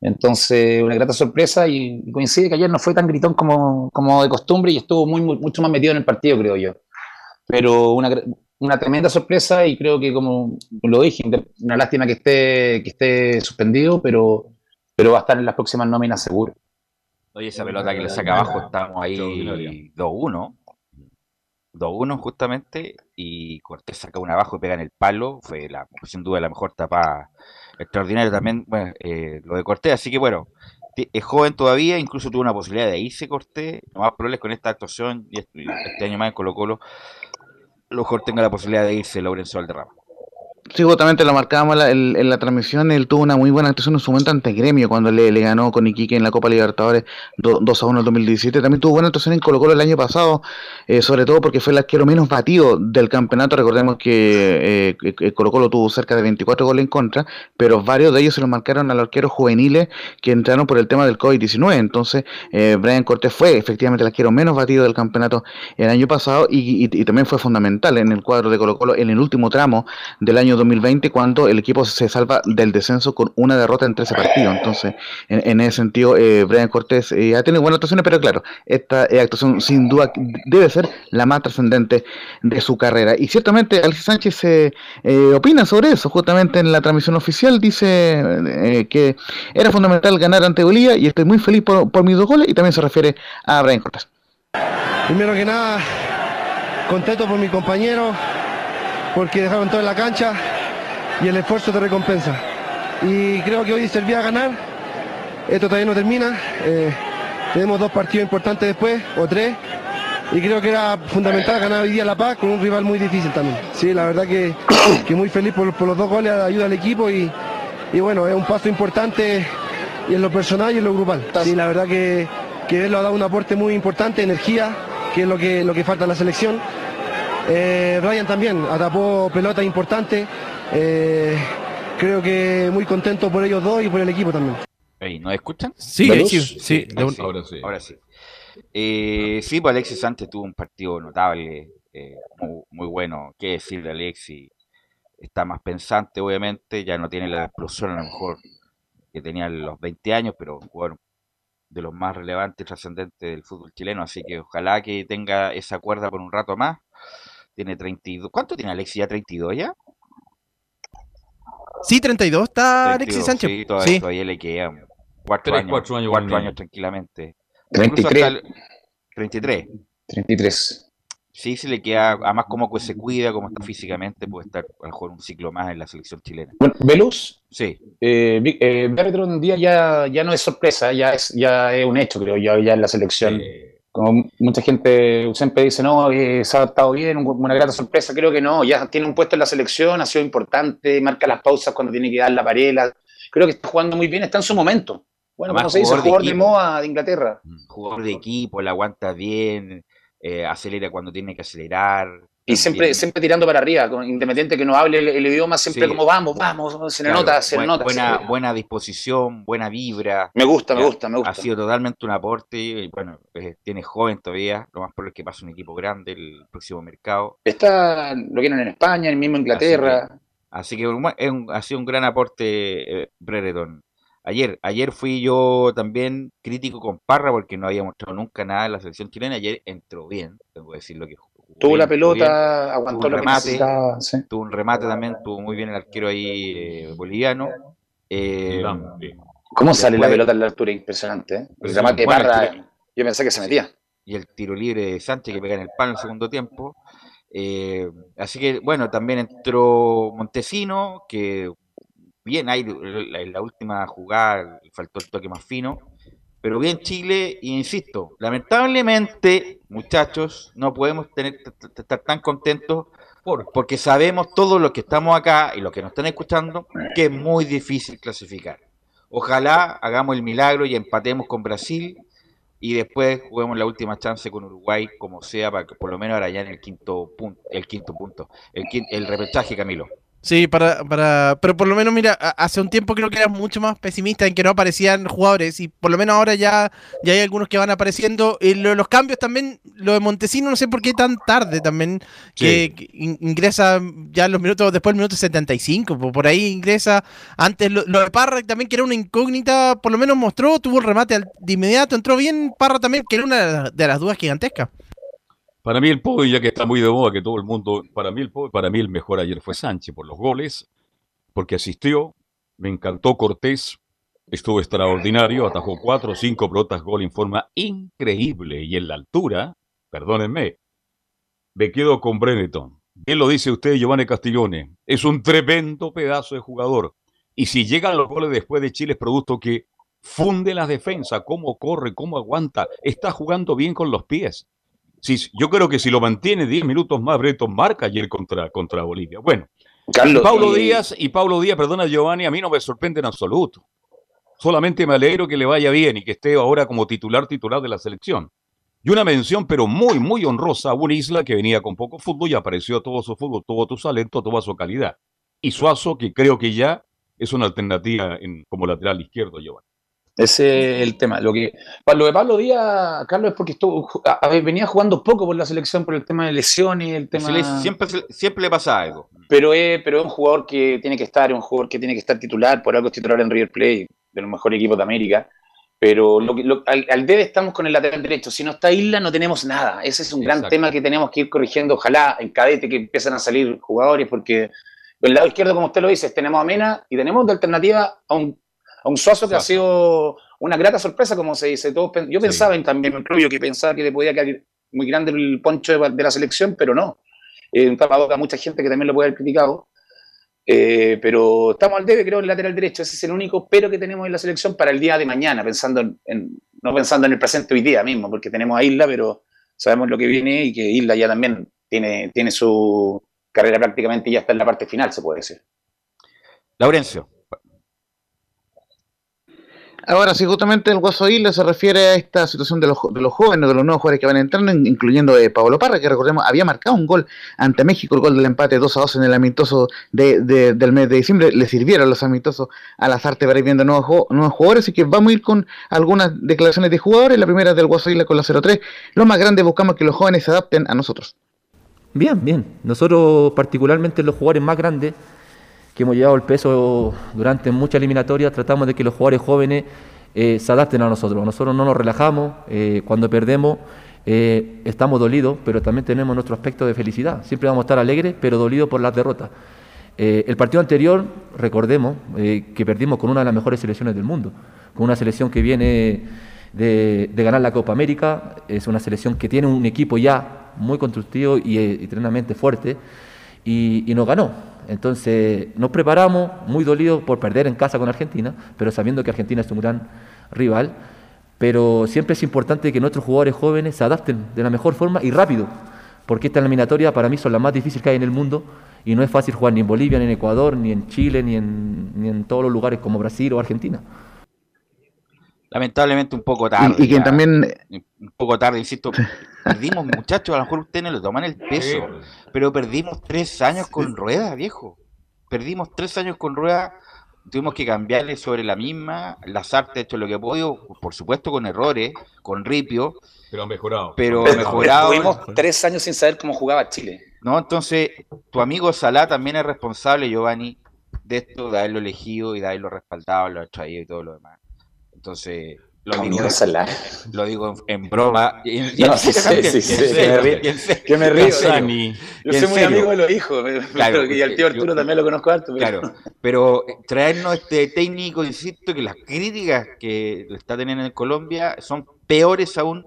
Entonces, una grata sorpresa y coincide que ayer no fue tan gritón como, como de costumbre y estuvo muy, mucho más metido en el partido, creo yo. Pero una, una tremenda sorpresa y creo que, como lo dije, una lástima que esté, que esté suspendido, pero, pero va a estar en las próximas nóminas seguro. Oye, esa pelota que le saca abajo, estamos ahí 2-1. 2-1 justamente, y Cortés saca una abajo y pega en el palo. Fue la, sin duda la mejor tapa extraordinaria también, bueno, eh, lo de Cortés. Así que bueno, es joven todavía, incluso tuvo una posibilidad de irse Cortés. Lo más probable con esta actuación y este, este año más en Colo Colo lo mejor tenga la posibilidad de irse Lorenzo Valderrama. Sí, justamente lo marcábamos en la, transmisión. Él tuvo una muy buena actuación en su momento ante Gremio cuando le, ganó con Iquique en la Copa Libertadores 2 a 1 en 2017. También tuvo buena actuación en Colo Colo el año pasado, eh, sobre todo porque fue el arquero menos batido del campeonato. Recordemos que eh, Colo Colo tuvo cerca de 24 goles en contra, pero varios de ellos se los marcaron a los arqueros juveniles que entraron por el tema del COVID-19. Entonces, eh, Brian Cortés fue efectivamente el arquero menos batido del campeonato el año pasado y, y también fue fundamental en el cuadro de Colo Colo en el último tramo del año 2020 cuando el equipo se salva del descenso con una derrota en 13 partidos. Entonces, en, ese sentido, eh, Brian Cortés eh, ha tenido buenas actuaciones, pero claro, esta eh, actuación sin duda debe ser la más trascendente de su carrera. Y ciertamente Alexis Sánchez eh, opina sobre eso, justamente en la transmisión oficial dice que era fundamental ganar ante Bolivia y estoy muy feliz por, por mis dos goles y también se refiere a Brian Cortés. Primero que nada, contento por mi compañero, porque dejaron todo en la cancha y el esfuerzo te recompensa. Y creo que hoy servía a ganar, esto todavía no termina, eh, tenemos dos partidos importantes después, o tres, y creo que era fundamental ganar hoy día La Paz con un rival muy difícil también. Sí, la verdad que, que muy feliz por, los dos goles, ayuda al equipo y, y, bueno, es un paso importante y en lo personal y en lo grupal. Sí, la verdad que, que él lo ha dado un aporte muy importante, energía, que es lo que, lo que falta en la selección. Eh, Brian también atapó pelota importante. Eh, creo que muy contento por ellos dos y por el equipo también. ¿Nos escuchan? Sí, sí, sí, ahora sí. Ahora sí. Eh, sí, pues Alexis Sánchez tuvo un partido notable, eh, muy, bueno. ¿Qué decir de Alexis? Está más pensante, obviamente, ya no tiene la explosión a lo mejor que tenía a los 20 años, pero jugador de los más relevantes y trascendentes del fútbol chileno, así que ojalá que tenga esa cuerda por un rato más tiene 32. ¿Cuánto tiene Alexis ya? ¿32 ya? Sí, 32 está Alexis Sánchez. Sí, todavía, le quedan 4 años, cuatro años, cuatro años tranquilamente. 33. 33. 33. Sí, se le queda, además como que se cuida, como está físicamente, puede estar a lo mejor un ciclo más en la selección chilena. Bueno, Velus. Sí. Eh, eh, día ya, ya no es sorpresa, ya es, ya es un hecho, creo yo, ya en la selección. Como mucha gente siempre dice, no, eh, se ha adaptado bien, una grata sorpresa, creo que no, ya tiene un puesto en la selección, ha sido importante, marca las pausas cuando tiene que dar la parela, creo que está jugando muy bien, está en su momento. Bueno, como se dice, jugador de, moda de Inglaterra. Mm, jugador de equipo, la aguanta bien, eh, acelera cuando tiene que acelerar, y siempre, siempre tirando para arriba, independiente que no hable el, idioma, siempre como vamos, vamos, se le nota, se le nota. Buena, buena disposición, buena vibra. Me gusta, me gusta, me gusta. Ha sido totalmente un aporte, y bueno, eh, tiene joven todavía, lo más probable es que pase un equipo grande el próximo mercado. Está, lo quieren en España, el mismo Inglaterra. Así que, ha sido un gran aporte eh, Brereton. Ayer, ayer fui yo también crítico con Parra porque no había mostrado nunca nada en la selección chilena. Ayer entró bien, tengo que decir lo que Tuvo la pelota, aguantó tuvo un remate, Tuvo un remate también, tuvo muy bien el arquero ahí eh, boliviano. Eh, ¿Cómo sale la pelota en la altura? Impresionante. ¿eh? El remate Parra, yo pensé que se metía. Y el tiro libre de Sánchez que pega en el palo en el segundo tiempo. Eh, así que, bueno, también entró Montesino, que bien ahí en la última jugada faltó el toque más fino. Pero bien Chile, y insisto, lamentablemente, muchachos, no podemos tener, estar tan contentos porque sabemos todos los que estamos acá y los que nos están escuchando que es muy difícil clasificar. Ojalá hagamos el milagro y empatemos con Brasil y después juguemos la última chance con Uruguay, como sea, para que por lo menos ahora ya en el quinto punto, el quinto punto, el, el repechaje, Camilo. Sí, para, para, pero por lo menos, mira, hace un tiempo creo que eras mucho más pesimista en que no aparecían jugadores y por lo menos ahora ya, ya hay algunos que van apareciendo. Y lo- los cambios también, lo de Montesino no sé por qué tan tarde también, que, que in- ingresa ya los minutos, después del minuto 75, po- por ahí ingresa. Antes lo, lo de Parra también que era una incógnita, por lo menos mostró, tuvo el remate al- de inmediato, entró bien Parra también, que era una de las, de las dudas gigantescas. Para mí el Poy, ya que está muy de moda, que todo el mundo, para mí el Poy, para mí el mejor ayer fue Sánchez por los goles, porque asistió, me encantó Cortés, estuvo extraordinario, atajó cuatro o cinco pelotas gol en forma increíble y en la altura, perdónenme, me quedo con Breneton. Bien lo dice usted, Giovanni Castiglione, es un tremendo pedazo de jugador. Y si llegan los goles después de Chile es producto que funde las defensas, cómo corre, cómo aguanta, está jugando bien con los pies. Sí, yo creo que si lo mantiene 10 minutos más, Breton marca ayer contra, contra Bolivia. Bueno, Carlos, y- Díaz, y Paulo Díaz, perdona Giovanni, a mí no me sorprende en absoluto. Solamente me alegro que le vaya bien y que esté ahora como titular titular de la selección. Y una mención, pero muy, muy honrosa a una isla que venía con poco fútbol y apareció todo su fútbol, todo su talento, toda su calidad. Y Suazo, que creo que ya es una alternativa en, como lateral izquierdo, Giovanni. Ese es el tema. Lo que para lo de Pablo Díaz, Carlos, es porque estuvo, venía jugando poco por la selección por el tema de lesiones, el tema. Siempre, siempre le pasa algo. Pero es, pero es un jugador que tiene que estar, es un jugador que tiene que estar titular, por algo es titular en River Plate, de los mejores equipos de América. Pero lo lo- al, al debe estamos con el lateral derecho. Si no está Isla, no tenemos nada. Ese es un gran tema que tenemos que ir corrigiendo. Ojalá en cadete que empiezan a salir jugadores, porque del lado izquierdo, como usted lo dice, tenemos a Mena y tenemos de alternativa a un, a un Suazo que ha sido una grata sorpresa, como se dice. Todos, yo pensaba en también, me incluyo, que pensaba que le podía quedar muy grande el poncho de, de la selección, pero no. Eh, a mucha gente que también lo puede haber criticado. Eh, pero estamos al debe, creo, en el lateral derecho. Ese es el único pero que tenemos en la selección para el día de mañana, pensando en, en- no pensando en el presente hoy día mismo, porque tenemos a Isla, pero sabemos lo que viene y que Isla ya también tiene, tiene su carrera prácticamente ya está en la parte final, se puede decir. Laurencio. Ahora, sí, justamente el Guaso Isla se refiere a esta situación de los, de los jóvenes, de los nuevos jugadores que van entrando, in- incluyendo a Pablo Parra, que recordemos había marcado un gol ante México, el gol del empate 2 a 2 en el amistoso de, de- del mes de diciembre. Le sirvieron los amistosos a las artes para ir viendo nuevos, nuevos jugadores, así que vamos a ir con algunas declaraciones de jugadores. La primera del Guaso Isla con la 03. Lo más grande, buscamos que los jóvenes se adapten a nosotros. Bien, bien. Nosotros, particularmente los jugadores más grandes, que hemos llevado el peso durante muchas eliminatorias, tratamos de que los jugadores jóvenes eh, se adapten a nosotros. Nosotros no nos relajamos, eh, cuando perdemos eh, estamos dolidos, pero también tenemos nuestro aspecto de felicidad. Siempre vamos a estar alegres, pero dolidos por las derrotas. El partido anterior, recordemos que perdimos con una de las mejores selecciones del mundo, con una selección que viene de, ganar la Copa América, es una selección que tiene un equipo ya muy constructivo y, y tremendamente fuerte, y nos ganó. Entonces nos preparamos muy dolidos por perder en casa con Argentina, pero sabiendo que Argentina es un gran rival, pero siempre es importante que nuestros jugadores jóvenes se adapten de la mejor forma y rápido, porque esta eliminatoria para mí son las más difíciles que hay en el mundo y no es fácil jugar ni en Bolivia, ni en Ecuador, ni en Chile, ni en, ni en todos los lugares como Brasil o Argentina. Lamentablemente un poco tarde. Y, ya. también Un poco tarde, insisto. Perdimos, muchachos, a lo mejor ustedes no lo toman el peso, pero perdimos tres años con rueda, viejo. Perdimos tres años con rueda, tuvimos que cambiarle sobre la misma. Las artes ha hecho lo que ha podido, por supuesto con errores, con ripio, Pero ha mejorado. pero Pero mejorado. Estuvimos tres años sin saber cómo jugaba Chile. No, entonces, tu amigo Salah también es responsable, Giovanni, de esto, de haberlo elegido y de haberlo respaldado, lo ha traído y todo lo demás. Entonces, lo digo, lo digo en, en broma. Y en No, sí, serio sí, sí, en serio, que me río- que me río. Yo soy muy amigo de los hijos, Claro, y al tío yo- Arturo también lo conozco harto. pero- Claro, pero eh, traernos este técnico, insisto, que las críticas que está teniendo en Colombia son peores aún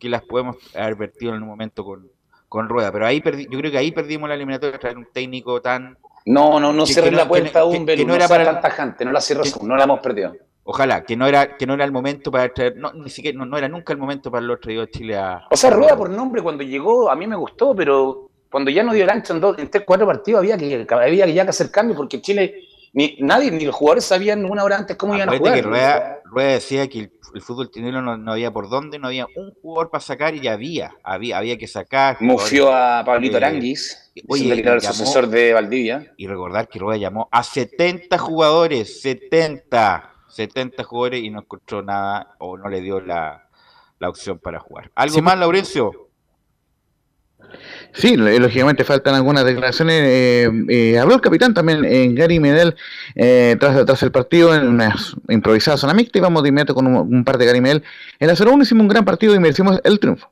que las podemos haber vertido en un momento con, con Rueda. Pero ahí perdi- yo creo que ahí perdimos la eliminatoria, traer un técnico tan... No, no, no que la puerta que- aún, que no no era para... tan tajante, no la cierres aún, no la hemos perdido. Ojalá, que no era que no era el momento para traer... No, ni siquiera, no, no era nunca el momento para haberlo traído a Chile a... O sea, Rueda por nombre cuando llegó a mí me gustó, pero cuando ya no dio el ancho en, dos, en tres, cuatro partidos había que, había que ya que hacer cambios porque Chile ni nadie, ni los jugadores sabían una hora antes cómo iban a jugar. Que Rueda, Rueda, decía que el, el fútbol chileno no, no, había por dónde, no había un jugador para sacar y ya había, había, había que sacar. Mufió a Pablito eh, Aranguis, el sucesor de Valdivia. Y recordar que Rueda llamó a 70 jugadores, 70, 70 jugadores y no encontró nada o no le dio la, la opción para jugar. ¿Algo más, Laurencio? Sí, lógicamente faltan algunas declaraciones. Eh, eh, habló el capitán también en Gary Medel eh, tras, tras el partido en una improvisada zona mixta y vamos de inmediato con un, par de Gary Medel. En la 0-1 hicimos un gran partido y merecimos el triunfo.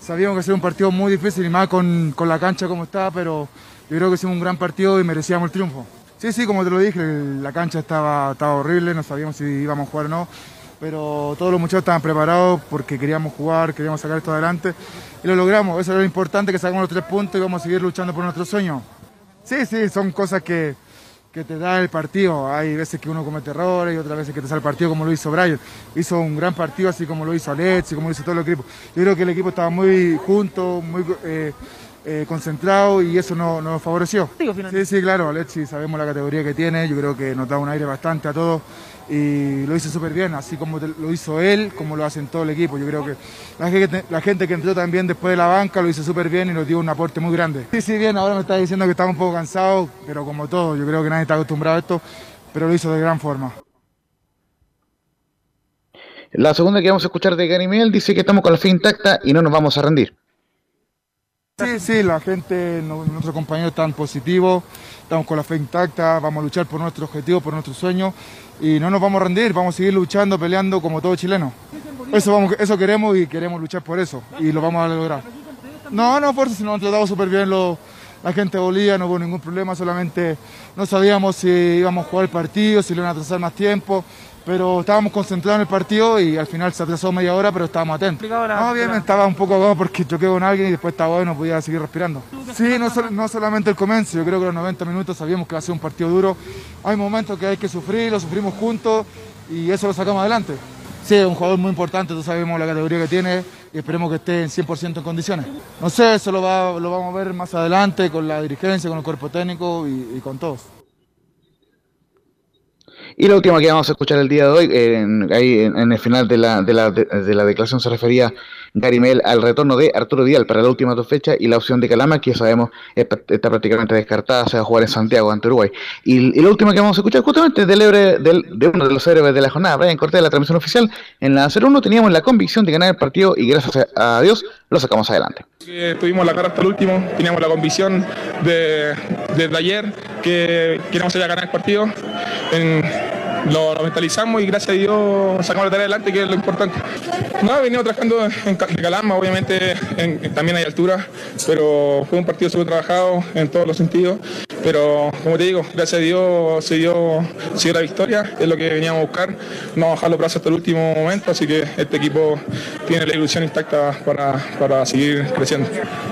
Sabíamos que sería un partido muy difícil y más con, con la cancha como está, pero yo creo que hicimos un gran partido y merecíamos el triunfo. Sí, sí, como te lo dije, la cancha estaba, estaba horrible, no sabíamos si íbamos a jugar o no pero todos los muchachos estaban preparados porque queríamos jugar, queríamos sacar esto adelante y lo logramos. Eso es lo importante, que sacamos los tres puntos y vamos a seguir luchando por nuestro sueño. Sí, sí, son cosas que, que te da el partido. Hay veces que uno comete errores y otras veces que te sale el partido como lo hizo Brian. Hizo un gran partido así como lo hizo Alex y como lo hizo todo el equipo. Yo creo que el equipo estaba muy junto, muy eh, eh, concentrado y eso nos, nos favoreció. Sí, sí, claro, Alexi sabemos la categoría que tiene, yo creo que nos da un aire bastante a todos y lo hizo súper bien, así como lo hizo él, como lo hacen todo el equipo. Yo creo que la gente, la gente que entró también después de la banca lo hizo súper bien y nos dio un aporte muy grande. Sí, sí, bien, ahora me está diciendo que estaba un poco cansado, pero como todo, yo creo que nadie está acostumbrado a esto, pero lo hizo de gran forma. La segunda que vamos a escuchar de Gary Miguel dice que estamos con la fe intacta y no nos vamos a rendir. Sí, sí, la gente, nuestros compañeros están positivos, estamos con la fe intacta, vamos a luchar por nuestro objetivo, por nuestro sueño y no nos vamos a rendir, vamos a seguir luchando, peleando como todo chileno. Eso, vamos, eso queremos y queremos luchar por eso y lo vamos a lograr. No, no, fuerza, sino nos tratado súper bien la gente de Bolivia, no hubo ningún problema, solamente no sabíamos si íbamos a jugar el partido, si le iban a atrasar más tiempo, pero estábamos concentrados en el partido y al final se atrasó media hora, pero estábamos atentos. No, bien, estaba un poco agotado porque choqué con alguien y después estaba y no podía seguir respirando. Sí, no, no solamente el comienzo, yo creo que los 90 minutos sabíamos que va a ser un partido duro. Hay momentos que hay que sufrir, lo sufrimos juntos y eso lo sacamos adelante. Sí, es un jugador muy importante, todos sabemos la categoría que tiene y esperemos que esté en 100% en condiciones. No sé, eso lo, va, lo vamos a ver más adelante con la dirigencia, con el cuerpo técnico y, y con todos. Y la última que vamos a escuchar el día de hoy, en, ahí en, el final de la, de, la, de, la, declaración se refería Gary Mel al retorno de Arturo Vidal para la última dos fechas y la opción de Calama, que sabemos está prácticamente descartada, se va a jugar en Santiago ante Uruguay. Y, la última que vamos a escuchar justamente del del, de uno de los héroes de la jornada, Brian Cortés, de la transmisión oficial. En la 0-1 teníamos la convicción de ganar el partido y gracias a Dios lo sacamos adelante. Tuvimos la cara hasta el último, teníamos la convicción de, desde ayer que queríamos ir a ganar el partido. Lo, mentalizamos y gracias a Dios sacamos la tarea adelante, que es lo importante. No, venimos trabajando en, Calama, obviamente también hay altura, pero fue un partido súper trabajado en todos los sentidos. Pero como te digo, gracias a Dios se dio, se la victoria, es lo que veníamos a buscar, no bajar los brazos hasta el último momento, así que este equipo tiene la ilusión intacta para, para seguir creciendo.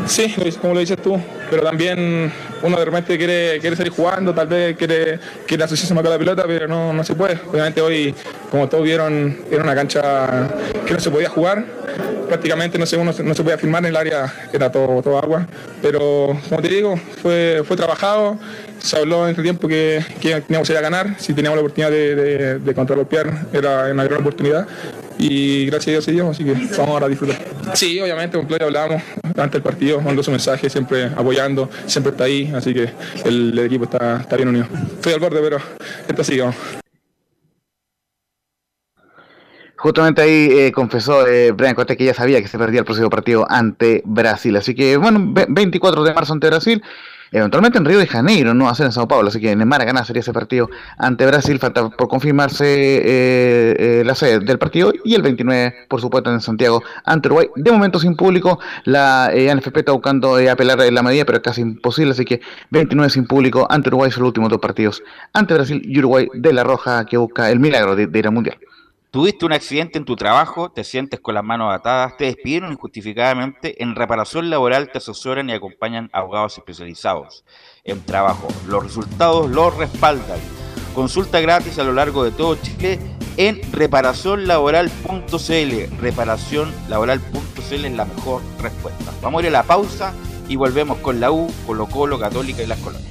Sí, como lo dices tú, pero también uno de repente quiere, quiere salir jugando, tal vez quiere, quiere asociarse más con la pelota, pero no, no se puede. Obviamente hoy, como todos vieron, era una cancha que no se podía jugar, prácticamente no se, uno, no se podía filmar en el área, era todo, todo agua, pero como te digo, fue, fue trabajado, se habló en ese tiempo que, que teníamos que ir a ganar, si teníamos la oportunidad de, de, de era una gran oportunidad y gracias a Dios se así que vamos ahora a disfrutar. Sí, obviamente con Claudia hablábamos antes del partido, mandó su mensaje, siempre apoyando, siempre está ahí, así que el, equipo está, está, bien unido. Estoy al borde, pero esto sigue. Justamente ahí eh, confesó eh, Brian Cortés que ya sabía que se perdía el próximo partido ante Brasil. Así que, bueno, 24 de marzo ante Brasil eventualmente en Río de Janeiro, no va a ser en Sao Paulo, así que en el Maracaná sería ese partido ante Brasil, falta por confirmarse eh, eh, la sede del partido. Y el 29, por supuesto, en Santiago ante Uruguay, de momento sin público, la eh, NFP está buscando apelar la medida, pero es casi imposible, así que 29 sin público ante Uruguay. Son los últimos dos partidos, ante Brasil y Uruguay de la Roja que busca el milagro de, de ir al Mundial. Tuviste un accidente en tu trabajo, te sientes con las manos atadas, te despidieron injustificadamente, en reparación laboral te asesoran y acompañan abogados especializados en trabajo. Los resultados los respaldan. Consulta gratis a lo largo de todo Chile en reparacionlaboral.cl. Reparacionlaboral.cl es la mejor respuesta. Vamos a ir a la pausa y volvemos con la U, Colo Colo, Católica y las colonias.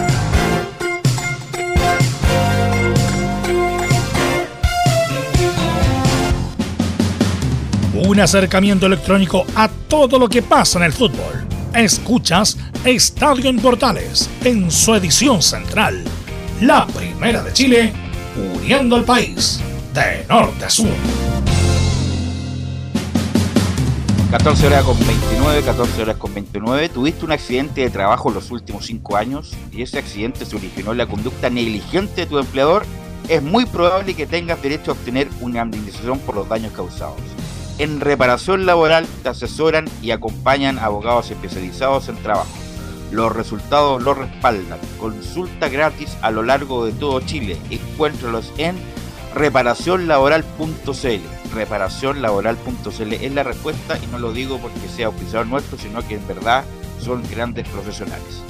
Un acercamiento electrónico a todo lo que pasa en el fútbol. Escuchas Estadio en Portales en su edición central. La primera de Chile, uniendo al país de norte a sur. 14 horas con 29, 14 horas con 29. Tuviste un accidente de trabajo en los últimos 5 años y ese accidente se originó en la conducta negligente de tu empleador. Es muy probable que tengas derecho a obtener una indemnización por los daños causados. En reparación laboral te asesoran y acompañan abogados especializados en trabajo. Los resultados los respaldan. Consulta gratis a lo largo de todo Chile. Encuéntralos en reparacionlaboral.cl. Reparacionlaboral.cl es la respuesta y no lo digo porque sea oficial nuestro, sino que en verdad son grandes profesionales.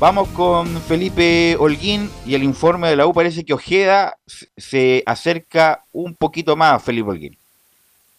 Vamos con Felipe Holguín y el informe de la U parece que Ojeda se acerca un poquito más, Felipe Holguín.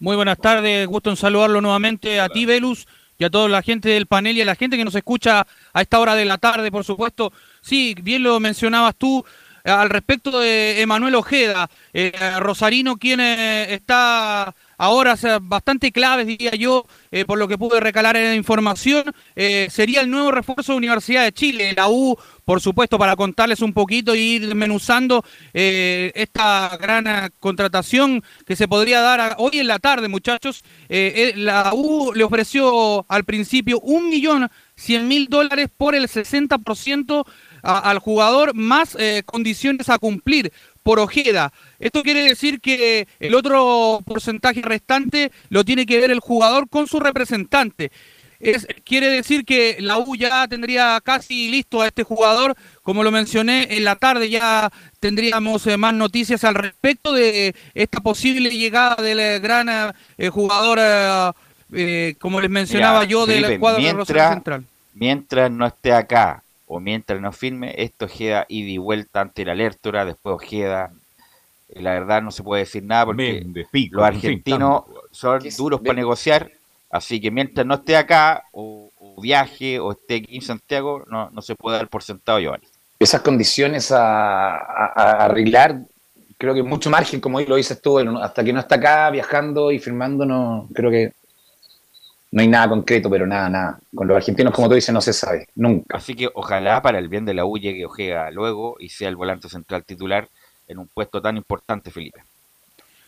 Muy buenas tardes, gusto en saludarlo nuevamente a ti, Velus, y a toda la gente del panel y a la gente que nos escucha a esta hora de la tarde, por supuesto. Sí, bien lo mencionabas tú, eh, al respecto de Emanuel Ojeda, eh, Rosarino, quien eh, está ahora bastante clave, diría yo, por lo que pude recalar en la información, sería el nuevo refuerzo de Universidad de Chile. La U, por supuesto, para contarles un poquito y ir menuzando esta gran contratación que se podría dar hoy en la tarde, muchachos. la U le ofreció al principio un millón cien mil dólares por el 60% al jugador más eh, condiciones a cumplir por Ojeda. Esto quiere decir que el otro porcentaje restante lo tiene que ver el jugador con su representante. Es, quiere decir que la U ya tendría casi listo a este jugador. Como lo mencioné, en la tarde ya tendríamos eh, más noticias al respecto de esta posible llegada del gran eh, jugador, como les mencionaba yo, del cuadro de Rosario Central. Mientras no esté acá o mientras no firme, esto Ojeda ida y vuelta ante la alertura, después Ojeda. La verdad no se puede decir nada porque los argentinos son duros para negociar Así que mientras no esté acá, o, o viaje, o esté aquí en Santiago, no, no se puede dar por sentado Giovanni. Esas condiciones a, a- a arreglar, creo que mucho margen, como lo dices tú, bueno, hasta que no está acá viajando y firmando, no creo que no hay nada concreto, pero nada, nada. Con los argentinos, como tú dices, no se sabe, nunca. Así que ojalá para el bien de la U llegue Ojeda luego y sea el volante central titular en un puesto tan importante, Felipe.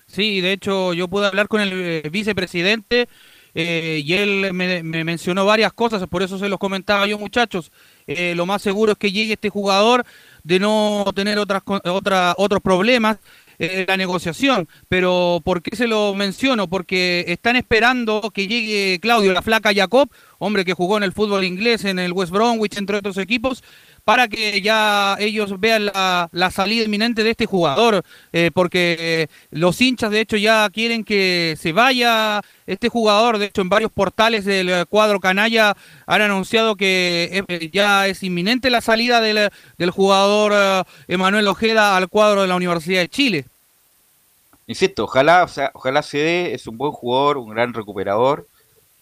Sí, de hecho yo pude hablar con el eh, vicepresidente eh, y él me, me mencionó varias cosas, por eso se los comentaba yo muchachos. Eh, lo más seguro es que llegue este jugador de no tener otras, otra, otros problemas en la negociación. Pero ¿por qué se lo menciono? Porque están esperando que llegue Claudio, la flaca Jacob, hombre que jugó en el fútbol inglés, en el West Bromwich, entre otros equipos, para que ya ellos vean la, salida inminente de este jugador, eh, porque eh, los hinchas de hecho ya quieren que se vaya este jugador, de hecho en varios portales del eh, cuadro canalla han anunciado que ya es inminente la salida del, jugador Emanuel Ojeda al cuadro de la Universidad de Chile. Insisto, ojalá, o sea, ojalá se dé, es un buen jugador, un gran recuperador,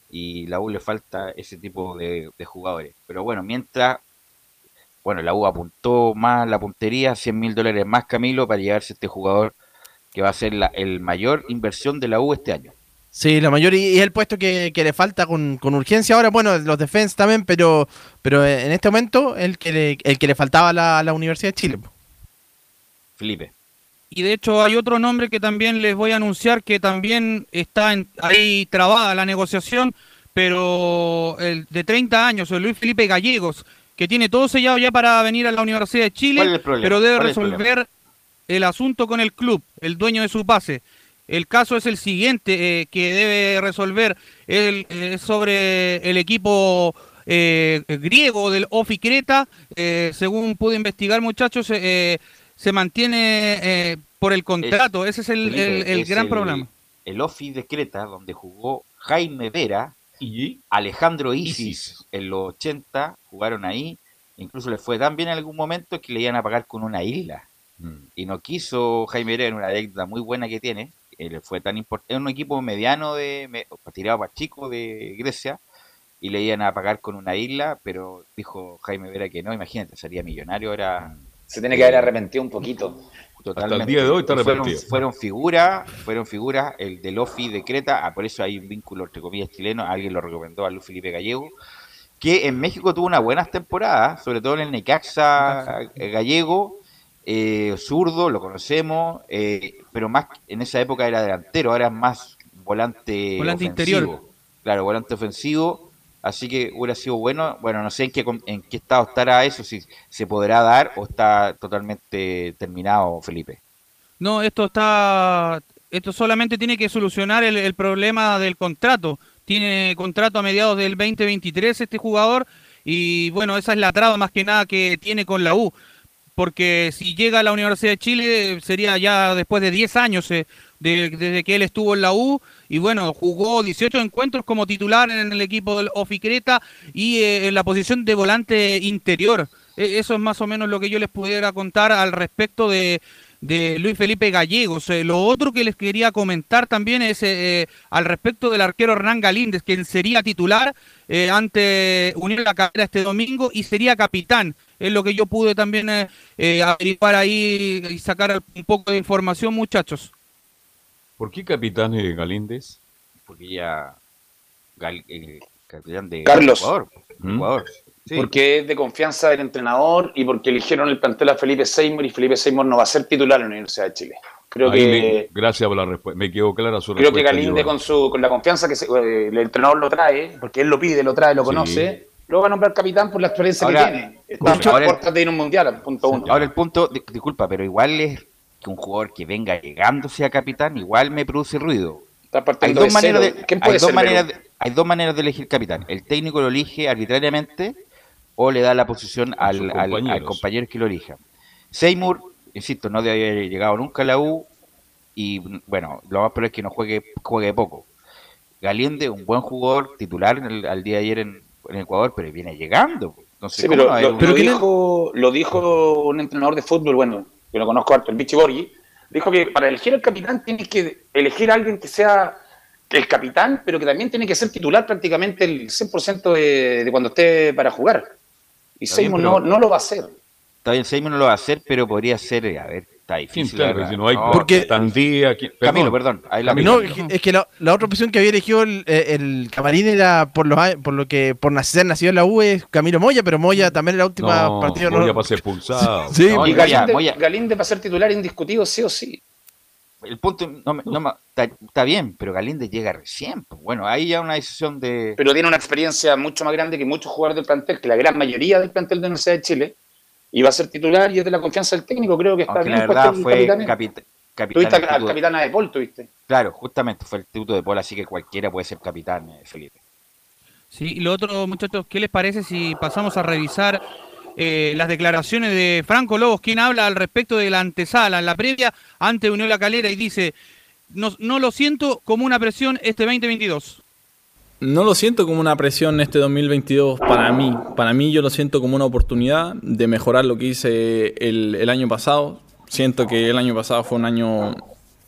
y la U le falta ese tipo de jugadores. Pero bueno, mientras, bueno, la U apuntó más la puntería, 100 mil dólares más Camilo, para llevarse este jugador que va a ser la el mayor inversión de la U este año. Sí, la mayor y es el puesto que, que le falta con, con urgencia ahora, bueno, los defensa también, pero pero en este momento el que le, el que le faltaba a la, la Universidad de Chile. Felipe. Y de hecho hay otro nombre que también les voy a anunciar que también está en- ahí trabada la negociación, pero el de 30 años, el Luis Felipe Gallegos, que tiene todo sellado ya para venir a la Universidad de Chile, pero debe ¿Cuál es el resolver el asunto con el club, el dueño de su pase. El caso es el siguiente eh, que debe resolver el, eh, sobre el equipo eh, griego del Ofi Creta. Eh, según pude investigar, muchachos, eh, se mantiene eh, por el contrato. Ese es el, el- es gran problema. El Office de Creta, donde jugó Jaime Vera y Alejandro Isis, en los 80, jugaron ahí. Incluso le fue tan bien en algún momento que le iban a pagar con una isla. Y no quiso Jaime Vera en una deuda muy buena que tiene. eh, le fue tan importante. Es un equipo mediano, de me- tirado para chico de Grecia. Y le iban a pagar con una isla, pero dijo Jaime Vera que no. Imagínate, sería millonario ahora. Se tiene que haber arrepentido un poquito. Totalmente. el día de hoy está fueron, fueron figuras, fueron figuras, el del Ofi de Creta, ah, por eso hay un vínculo entre comillas chileno, alguien lo recomendó a Luis Felipe Gallego, que en México tuvo unas buenas temporadas, sobre todo en el Necaxa Gallego, eh, zurdo, lo conocemos, eh, pero más en esa época era delantero, ahora es más volante, Volante ofensivo. interior. Claro, volante ofensivo, así que hubiera sido bueno, bueno, no sé en qué, en qué estado estará eso, si se podrá dar o está totalmente terminado, Felipe. No, esto está. Esto solamente tiene que solucionar el, el problema del contrato. Tiene contrato a mediados del 2023 este jugador. Y bueno, esa es la traba más que nada que tiene con la U. Porque si llega a la Universidad de Chile sería ya después de 10 años eh, de- desde que él estuvo en la U. Y bueno, jugó 18 encuentros como titular en el equipo del Oficreta y eh, en la posición de volante interior. E- Eso es más o menos lo que yo les pudiera contar al respecto de, de Luis Felipe Gallegos. Eh, lo otro que les quería comentar también es eh, eh, al respecto del arquero Hernán Galíndez, quien sería titular eh, ante Unión La Calera este domingo y sería capitán. Es lo que yo pude también averiguar ahí y sacar un poco de información, muchachos. ¿Por qué capitán eh, Galíndez? Porque ya Gal- eh, capitán de Carlos. Ecuador. ¿Mm? Ecuador. Sí. Porque es de confianza del entrenador y porque eligieron el plantel a Felipe Seymour y Felipe Seymour no va a ser titular en la Universidad de Chile. Creo Ahí que me- gracias por la respuesta. Me quedó clara su creo que respuesta. Galinde Iván. con su con la confianza que se- eh, el entrenador lo trae, porque él lo pide, lo trae, lo Sí. conoce, lo va a nombrar capitán por la experiencia Ahora, que tiene. Está de a ahora- puertas de ir a un mundial, punto uno. Ahora el punto, di- disculpa, pero igual es que un jugador que venga llegando sea capitán, igual me produce ruido. Está Hay dos, de maneras de, ¿Quién hay, dos maneras de- hay dos maneras de elegir capitán. El técnico lo elige arbitrariamente o le da la posición al, compañero que lo elija. Seymour, insisto, no debe haber llegado nunca a la U y bueno, lo más probable es que no juegue, juegue poco. Galiende, un buen jugador, titular en el- al día de ayer en, en Ecuador, pero viene llegando. Entonces, Sí, ¿cómo pero lo, lo dijo, lo dijo un entrenador de fútbol, bueno, que lo conozco harto, el Vichy Borghi, dijo que para elegir al capitán tienes que elegir a alguien que sea el capitán, pero que también tiene que ser titular prácticamente el 100% de, de, cuando esté para jugar. Y Seymour no, no lo va a hacer. Está bien, Seymour no lo va a hacer, pero podría ser, a ver, está difícil. Claro, si no hay porque Tandía, perdón, Camilo, perdón. La no, es que la, la, otra opción que había elegido el, el, camarín era por lo, por lo que por nacer nacido en la U es Camilo Moya, pero Moya también en la última no, partida Moya no. para ser expulsado. Sí, no, y Galinde, Moya. Galinde para ser titular indiscutido, sí o sí. El punto, no, no, está, está, bien, pero Galinde llega recién. Pues bueno, ahí ya una decisión de. Pero tiene una experiencia mucho más grande que muchos jugadores del plantel, que la gran mayoría del plantel de la Universidad de Chile y va a ser titular y es de la confianza del técnico, creo que está Aunque bien. La verdad fue capitán. Tuviste al capitana de Paul, tuviste. Claro, justamente fue el tributo de Paul, así que cualquiera puede ser capitán, eh, Felipe. Sí, y lo otro, muchachos, ¿qué les parece si pasamos a revisar eh, las declaraciones de Franco Lobos, quien habla al respecto de la antesala, en la previa, ante Unión La Calera, y dice, no, no lo siento como una presión este 2022 no lo siento como una presión este 2022 para mí. Para mí yo lo siento como una oportunidad de mejorar lo que hice el, el año pasado. Siento que el año pasado fue un año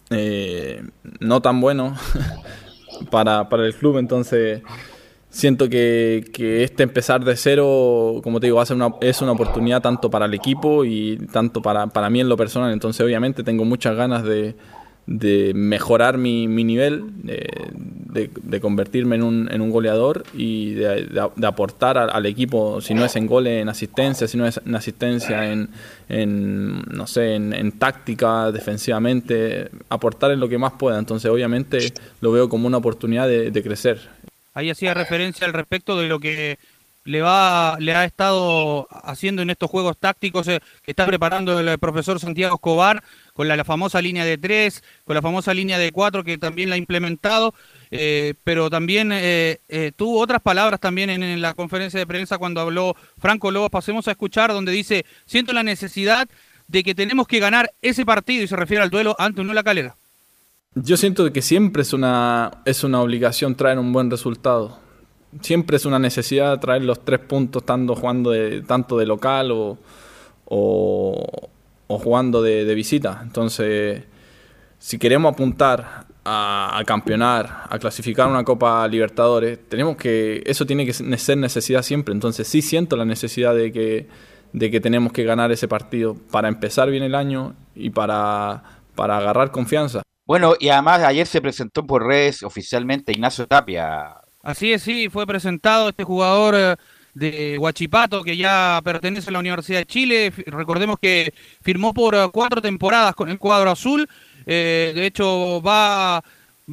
eh, no tan bueno para, para, el club, entonces siento que, que, este empezar de cero, como te digo, ser una, es una oportunidad tanto para el equipo y tanto para, para mí en lo personal. Entonces obviamente tengo muchas ganas de, de mejorar mi, mi nivel, de, de, convertirme en un, en un goleador y de, de aportar al, al, equipo, si no es en goles, en asistencia, si no es en asistencia, en, en no sé, en, en, táctica, defensivamente, aportar en lo que más pueda. Entonces, obviamente, lo veo como una oportunidad de, crecer. Ahí hacía referencia al respecto de lo que le va le ha estado haciendo en estos juegos tácticos eh, que está preparando el profesor Santiago Escobar con la, famosa línea de tres, con la famosa línea de cuatro que también la ha implementado, eh, pero también eh, tuvo otras palabras también en, la conferencia de prensa cuando habló Franco Lobos, pasemos a escuchar donde dice, siento la necesidad de que tenemos que ganar ese partido y se refiere al duelo ante Unión La Calera. Yo siento que siempre es una, es una obligación traer un buen resultado. Siempre es una necesidad traer los tres puntos jugando de, tanto de local o, o, jugando de, de, visita. Entonces, si queremos apuntar a, a, campeonar, a clasificar una Copa Libertadores, tenemos que, eso tiene que ser necesidad siempre. Entonces, sí siento la necesidad de que, de que tenemos que ganar ese partido para empezar bien el año y para, para agarrar confianza. Bueno, y además ayer se presentó por redes oficialmente Ignacio Tapia. Así es, sí, fue presentado este jugador eh, de Huachipato que ya pertenece a la Universidad de Chile. Recordemos que firmó por eh, cuatro temporadas con el cuadro azul. Eh, de hecho, va,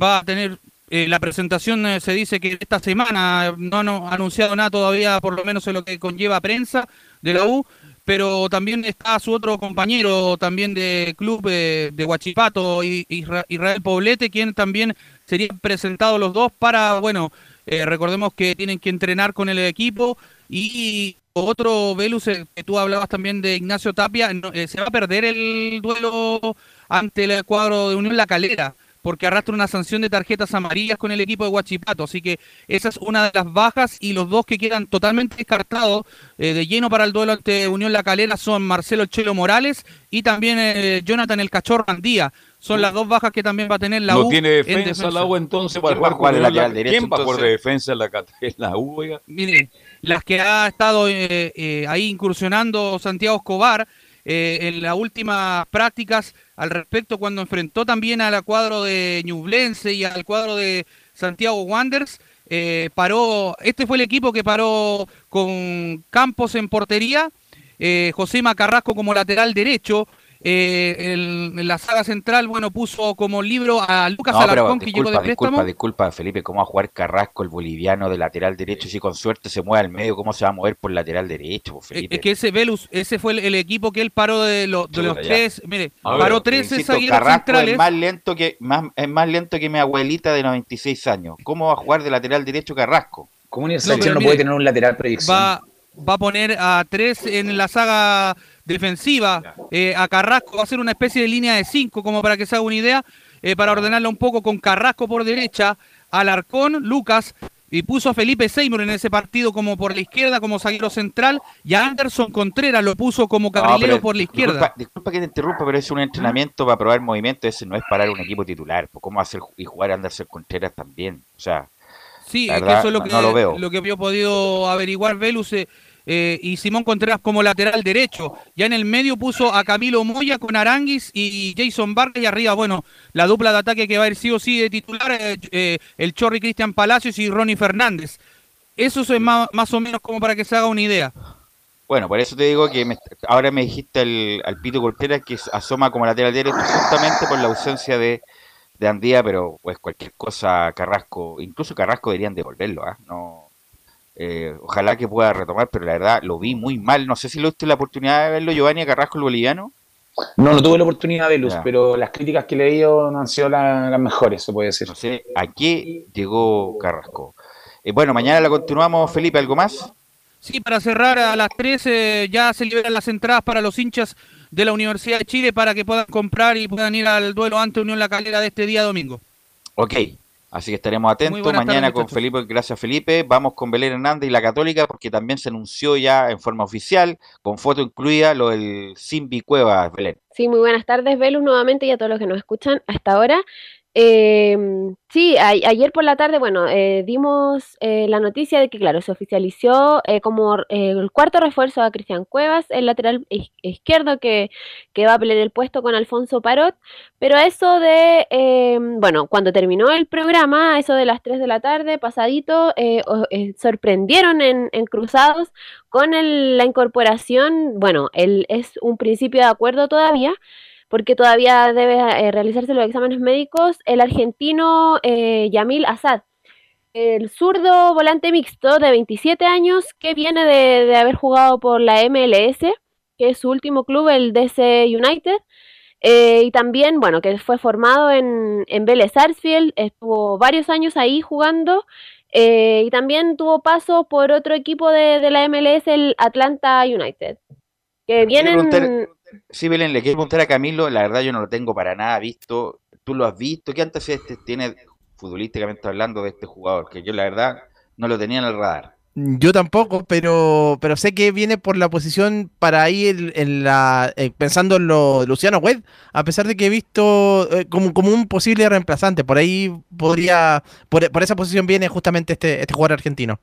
va a tener la presentación, se dice que esta semana no han anunciado nada todavía, por lo menos en lo que conlleva prensa de la U. Pero también está su otro compañero también de club de Huachipato, Israel Poblete, quien también serían presentados los dos para, bueno, eh, recordemos que tienen que entrenar con el equipo y otro Velus que tú hablabas también de Ignacio Tapia, no, eh, se va a perder el duelo ante el cuadro de Unión La Calera porque arrastra una sanción de tarjetas amarillas con el equipo de Huachipato. Así que esa es una de las bajas y los dos que quedan totalmente descartados eh, de lleno para el duelo ante Unión La Calera son Marcelo Chelo Morales y también eh, Jonathan El Cachorro Andía. Son las dos bajas que también va a tener la no U. No tiene defensa, en defensa. la U entonces para jugar con la, la derecho, ¿Quién va a jugar de defensa en la, en la U? Oiga? Mire, las que ha estado eh, eh, ahí incursionando Santiago Escobar eh, en las últimas prácticas al respecto cuando enfrentó también al cuadro de Ñublense y al cuadro de Santiago Wanderers. Eh, paró, este fue el equipo que paró con Campos en portería, eh, José Macarrasco como lateral derecho, eh, el, en la saga central, bueno, puso como libro a Lucas no, Alarcón, disculpa, que llegó de préstamo. Disculpa, disculpa, Felipe, ¿cómo va a jugar Carrasco, el boliviano, de lateral derecho? Si con suerte se mueve al medio, ¿cómo se va a mover por lateral derecho, Felipe? Es que ese Velus, ese fue el, el equipo que él paró de, lo, de los tres, mire, paró tres zagueros centrales. Es más, lento que, más, es más lento que mi abuelita de 96 años. ¿Cómo va a jugar de lateral derecho Carrasco? ¿Cómo una selección no, no puede tener un lateral proyección? Va, va a poner a tres en la saga defensiva. Eh, a Carrasco va a ser una especie de línea de cinco, como para que se haga una idea, eh, para ordenarla un poco con Carrasco por derecha, Alarcón, Lucas, y puso a Felipe Seymour en ese partido como por la izquierda, como zaguero central, y a Anderson Contreras lo puso como carrilero por la izquierda. Disculpa, disculpa, que te interrumpa, pero es un entrenamiento para probar movimiento, ese no es parar un equipo titular. ¿Cómo hacer y jugar a Anderson Contreras también? O sea, sí, es que eso es lo que, no lo, veo. lo que había podido averiguar Velus. Eh, eh, y Simón Contreras como lateral derecho. Ya en el medio puso a Camilo Moya con Aranguis y Jason Vargas y arriba, bueno, la dupla de ataque que va a ir sí o sí de titular, eh, eh, el Chorri Cristian Palacios y Ronnie Fernández. Eso es más, más, o menos como para que se haga una idea. Bueno, por eso te digo que ahora me dijiste el, al Pito Contreras que asoma como lateral derecho justamente por la ausencia de, de Andía, pero pues cualquier cosa Carrasco, incluso Carrasco deberían devolverlo, ¿ah? No, eh, ojalá que pueda retomar, pero la verdad lo vi muy mal. No sé si lo usted la oportunidad de verlo, Giovanni Carrasco, el boliviano. No, no tuve la oportunidad de verlo, pero las críticas que he leído no han sido las mejores, se puede decir. No sé a qué llegó Carrasco. Eh, bueno, mañana la continuamos, Felipe, ¿algo más? Sí, para cerrar a las 13 ya se liberan las entradas para los hinchas de la Universidad de Chile para que puedan comprar y puedan ir al duelo ante Unión La Calera de este día domingo. Ok, Así que estaremos atentos mañana con Felipe, gracias Felipe. Vamos con Belén Hernández y la Católica porque también se anunció ya en forma oficial, con foto incluida, lo del Simbi Cueva, Belén. Sí, muy buenas tardes, Velus, nuevamente y a todos los que nos escuchan hasta ahora. Eh, sí, ayer por la tarde, bueno, eh, dimos eh, la noticia de que, claro, se oficializó eh, como el cuarto refuerzo a Cristian Cuevas, el lateral izquierdo que, que, va a pelear el puesto con Alfonso Parot, pero a eso de, bueno, cuando terminó el programa, a eso de las 3 de la tarde, pasadito, sorprendieron en, en, Cruzados con la incorporación, bueno, el, es un principio de acuerdo todavía, porque todavía debe eh, realizarse los exámenes médicos, el argentino eh, Yamil Assad, el zurdo volante mixto de 27 años que viene de, haber jugado por la MLS, que es su último club, el DC United, eh, y también, bueno, que fue formado en, en Vélez Sarsfield, estuvo varios años ahí jugando, y también tuvo paso por otro equipo de, de la MLS, el Atlanta United. Que vienen... Sí, Belén, le quiero preguntar a Camilo, la verdad yo no lo tengo para nada visto. ¿Tú lo has visto? ¿Qué antecedentes tiene futbolísticamente hablando de este jugador? Que yo la verdad no lo tenía en el radar. Yo tampoco, pero, pero sé que viene por la posición para ir en, la eh, pensando en lo Luciano Webb, a pesar de que he visto eh, como, como un posible reemplazante. Por ahí podría, por, por esa posición viene justamente este, este jugador argentino.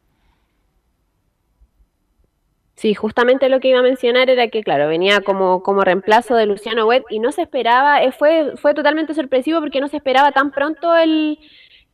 Sí, justamente lo que iba a mencionar era que, claro, venía como, como reemplazo de Luciano Webb y no se esperaba, eh, fue, fue totalmente sorpresivo porque no se esperaba tan pronto el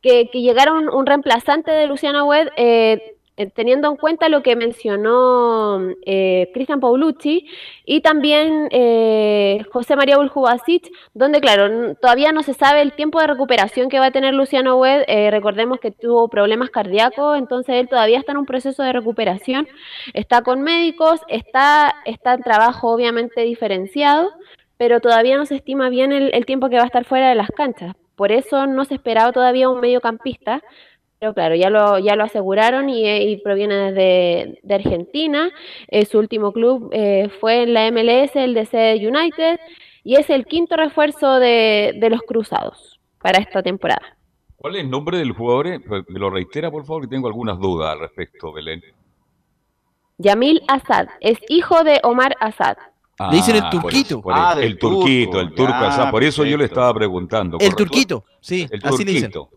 que, que llegara un, un reemplazante de Luciano Webb. Eh, teniendo en cuenta lo que mencionó eh, Cristian Paulucci y también eh, José María Buljubasic, donde, claro, todavía no se sabe el tiempo de recuperación que va a tener Luciano Webb. recordemos que tuvo problemas cardíacos, entonces él todavía está en un proceso de recuperación. Está con médicos, está, está en trabajo obviamente diferenciado, pero todavía no se estima bien el tiempo que va a estar fuera de las canchas. Por eso no se esperaba todavía un mediocampista, pero claro, ya lo, ya lo aseguraron y, eh, proviene desde de Argentina. Eh, su último club eh, fue en la MLS, el DC United, y es el quinto refuerzo de, de, los Cruzados para esta temporada. ¿Cuál es el nombre del jugador? Me lo reitera, por favor, que tengo algunas dudas al respecto, Belén. Yamil Assad, es hijo de Omar Assad. le dicen el turquito. ah, el, turquito, el turco Assad. Por eso yo le estaba preguntando. El turquito, sí, el así turquito.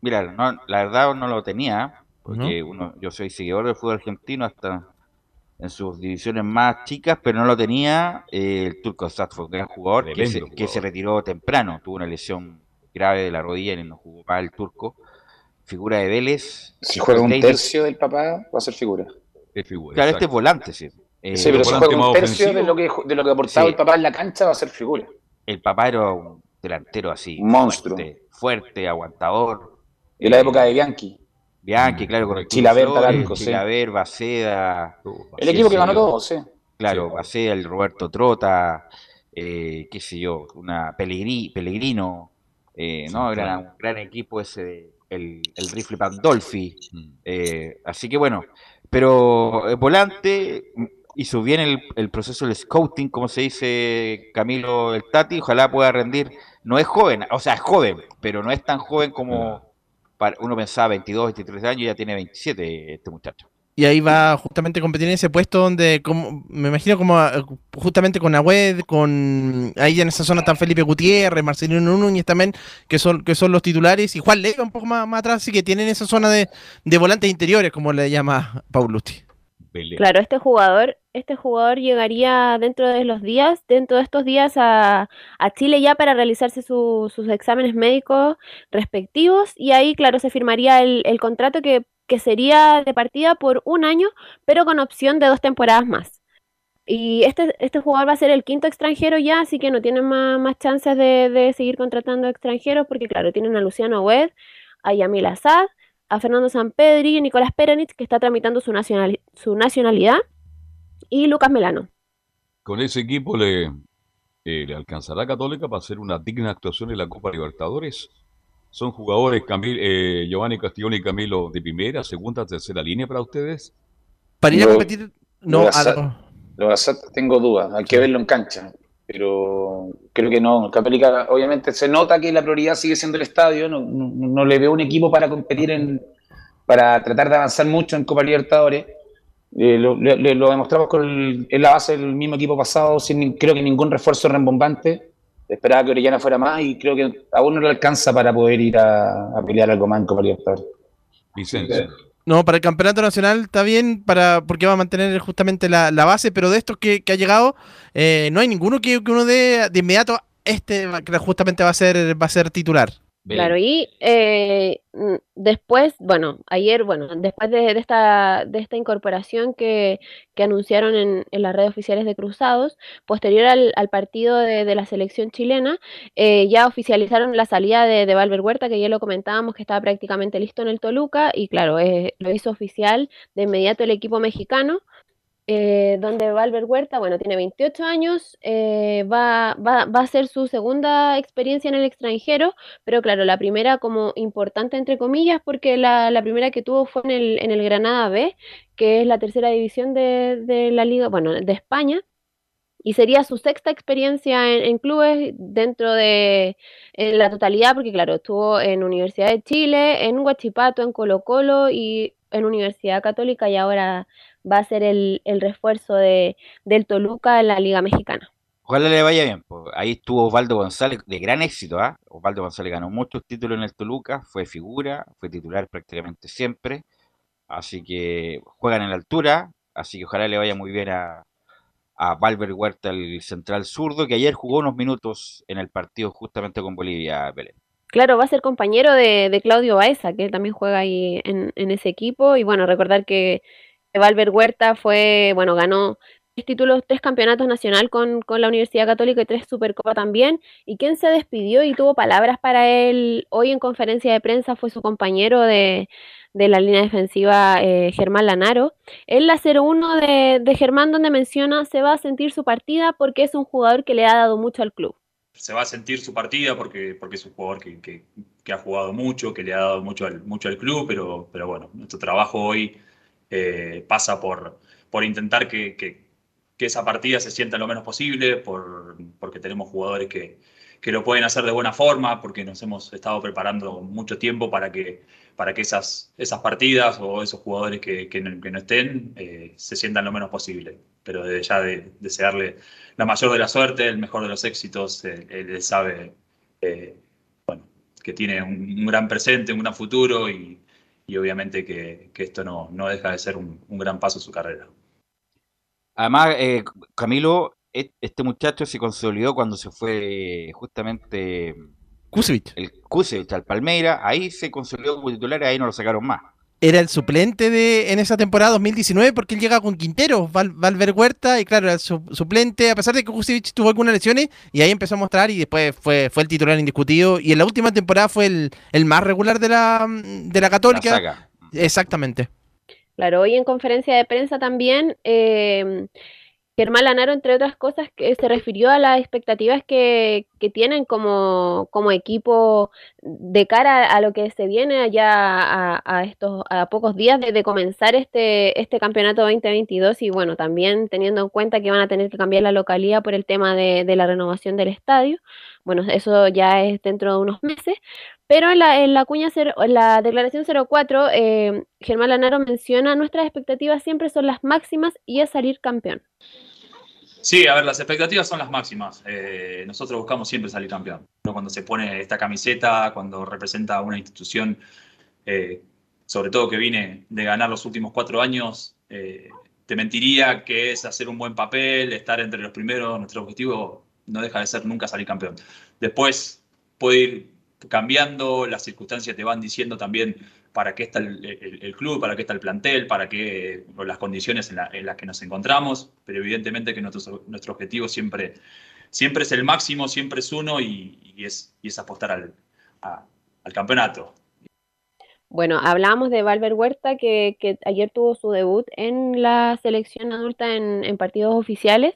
Mira, no, la verdad no lo tenía, porque uno, yo soy seguidor del fútbol argentino hasta en sus divisiones más chicas, pero no lo tenía. Eh, el Turco Assad fue un gran jugador que se, que se, retiró temprano, tuvo una lesión grave de la rodilla y no jugó más el Turco. Figura de Vélez. Si juega un tercio del papá, va a ser figura. figura claro, este es volante, sí. Eh, sí, pero si juega un tercio de lo, que, de lo que aportaba el papá en la cancha, va a ser figura. El papá era un delantero así. Un monstruo. fuerte aguantador en la época de Bianchi. Bianchi, claro, con el Chilaver, Chilaver, Baceda. el equipo que ganó todo, sí. Claro, Baceda, el Roberto Trota, eh, qué sé yo, una Pellegrino, eh, ¿no? Era un gran equipo ese, el, el rifle Pandolfi. Mm. Eh, así que bueno, pero el volante hizo bien el, el, proceso del scouting, como se dice Camilo el Tati, ojalá pueda rendir. No es joven, o sea, es joven, pero no es tan joven como uno pensaba 22, 23 años, ya tiene 27 este muchacho. Y ahí va justamente a competir en ese puesto donde, como, me imagino como ah, justamente con Agüed, con ahí en esa zona están Felipe Gutiérrez, Marcelino Núñez también, que son, que son los titulares, y Juan Leiva un poco más, atrás, así que tienen esa zona de, de volantes interiores, como le llama Claro, este jugador, este jugador llegaría dentro de los días, dentro de estos días a, a Chile ya para realizarse su- sus exámenes médicos respectivos y ahí, claro, se firmaría el, el contrato que, que sería de partida por un año, pero con opción de dos temporadas más. Y este, este jugador va a ser el quinto extranjero ya, así que no tienen más, más chances de, de seguir contratando extranjeros, porque claro, tienen a Luciano Wed, a Yamil Assad, a Fernando Sampedri y Nicolás Peranich, que está tramitando su, nacionali- su nacionalidad, y Lucas Melano. Con ese equipo le, eh, le alcanzará a Católica para hacer una digna actuación en la Copa Libertadores. Son jugadores Camil, eh, Giovanni Castellón y Camilo de primera, segunda, tercera línea para ustedes. Para ir a competir, no, a Assad- lo- Assad tengo dudas, hay que verlo en cancha, pero creo que no. Católica, obviamente se nota que la prioridad sigue siendo el estadio, no, no- no le veo un equipo para competir en, para tratar de avanzar mucho en Copa Libertadores. Eh, lo, lo- lo demostramos con el- en la base del mismo equipo pasado, sin creo que ningún refuerzo rembombante. Esperaba que Orellana fuera más y creo que aún no le alcanza para poder ir a, a pelear algo más en Copa Libertadores. Vicente. No, para el campeonato nacional está bien, para porque va a mantener justamente la, la base, pero de estos que, que ha llegado, eh, no hay ninguno que, que uno dé de inmediato, este justamente va a ser, va a ser titular. Claro, y eh, mm, después, bueno, ayer, bueno, después de, de esta, de esta incorporación que, que anunciaron en, en las redes oficiales de Cruzados, posterior al, al partido de, de la selección chilena, eh, ya oficializaron la salida de, de Valver Huerta, que ya lo comentábamos que estaba prácticamente listo en el Toluca, y claro, eh, lo hizo oficial de inmediato el equipo mexicano eh, donde Valver Huerta, bueno, tiene 28 años, eh, va, va, va a ser su segunda experiencia en el extranjero, pero claro, la primera como importante entre comillas, porque la, la primera que tuvo fue en el, en el Granada B, que es la tercera división de, de la liga, bueno, de España, y sería su sexta experiencia en, en clubes dentro de en la totalidad, porque claro, estuvo en Universidad de Chile, en Huachipato, en Colo Colo y en Universidad Católica y ahora va a ser el, el refuerzo de, del Toluca en la Liga Mexicana. Ojalá le vaya bien. pues. Ahí estuvo Osvaldo González de gran éxito. ¿ah? Osvaldo González ganó muchos títulos en el Toluca, fue figura, fue titular prácticamente siempre. Así que juegan en la altura. Así que ojalá le vaya muy bien a, a Valver Huerta, el central zurdo, que ayer jugó unos minutos en el partido justamente con Bolivia, Belén. Claro, va a ser compañero de, de Claudio Baeza, que también juega ahí en, en ese equipo. Y bueno, recordar que Valver Huerta fue, bueno, ganó tres títulos, tres campeonatos nacional con, con la Universidad Católica y tres Supercopa también. Y quien se despidió y tuvo palabras para él hoy en conferencia de prensa fue su compañero de, de la línea defensiva, eh, Germán Lanaro. En la 0-1 de, de Germán, donde menciona, se va a sentir su partida porque es un jugador que le ha dado mucho al club. se va a sentir su partida porque, porque es un jugador que, que- ha jugado mucho, que le ha dado mucho al, mucho al club, pero, pero bueno, nuestro trabajo hoy eh, pasa por, por intentar que, que- esa partida se sienta lo menos posible, por, porque tenemos jugadores que, que lo pueden hacer de buena forma, porque nos hemos estado preparando mucho tiempo para que, para que esas, esas partidas o esos jugadores que, no, no estén eh, se sientan lo menos posible. Pero desde ya de, desearle la mayor de la suerte, el mejor de los éxitos, él, sabe eh, que tiene un, un gran presente, un gran futuro y, y obviamente que, que esto no, no deja de ser un, un gran paso en su carrera. Además, eh, Camilo, e- este muchacho se consolidó cuando se fue justamente Kusevich. el Kusevich al Palmeira, ahí se consolidó como titular y ahí no lo sacaron más. Era el suplente de en esa temporada 2019 porque él llega con Quintero, Val, Valver Huerta, y claro, era su- suplente, a pesar de que Kusevich tuvo algunas lesiones, y ahí empezó a mostrar y después fue, fue el titular indiscutido. Y en la última temporada fue el, el más regular de la, de la Católica. saga. Exactamente. Claro, hoy en conferencia de prensa también, eh, Germán Lanaro, entre otras cosas, que se refirió a las expectativas que, que tienen como, como equipo de cara a lo que se viene allá a, estos a pocos días de, comenzar este, este campeonato 2022 y bueno, también teniendo en cuenta que van a tener que cambiar la localidad por el tema de la renovación del estadio. Bueno, eso ya es dentro de unos meses, pero en la, en la, cuña cero, en la declaración 04, eh, Germán Lanaro menciona nuestras expectativas siempre son las máximas y es salir campeón. Sí, a ver, las expectativas son las máximas. Eh, nosotros buscamos siempre salir campeón. Cuando se pone esta camiseta, cuando representa una institución, eh, sobre todo que viene de ganar los últimos cuatro años, eh, te mentiría que es hacer un buen papel, estar entre los primeros. Nuestro objetivo no deja de ser nunca salir campeón. Después puede ir cambiando, las circunstancias te van diciendo también para qué está el, club, para qué está el plantel, para qué las condiciones en, las que nos encontramos, pero evidentemente que nuestro, nuestro objetivo siempre, siempre es el máximo, siempre es uno y, es, es apostar al, al campeonato. Bueno, hablábamos de Valver Huerta, que, ayer tuvo su debut en la selección adulta en, en partidos oficiales.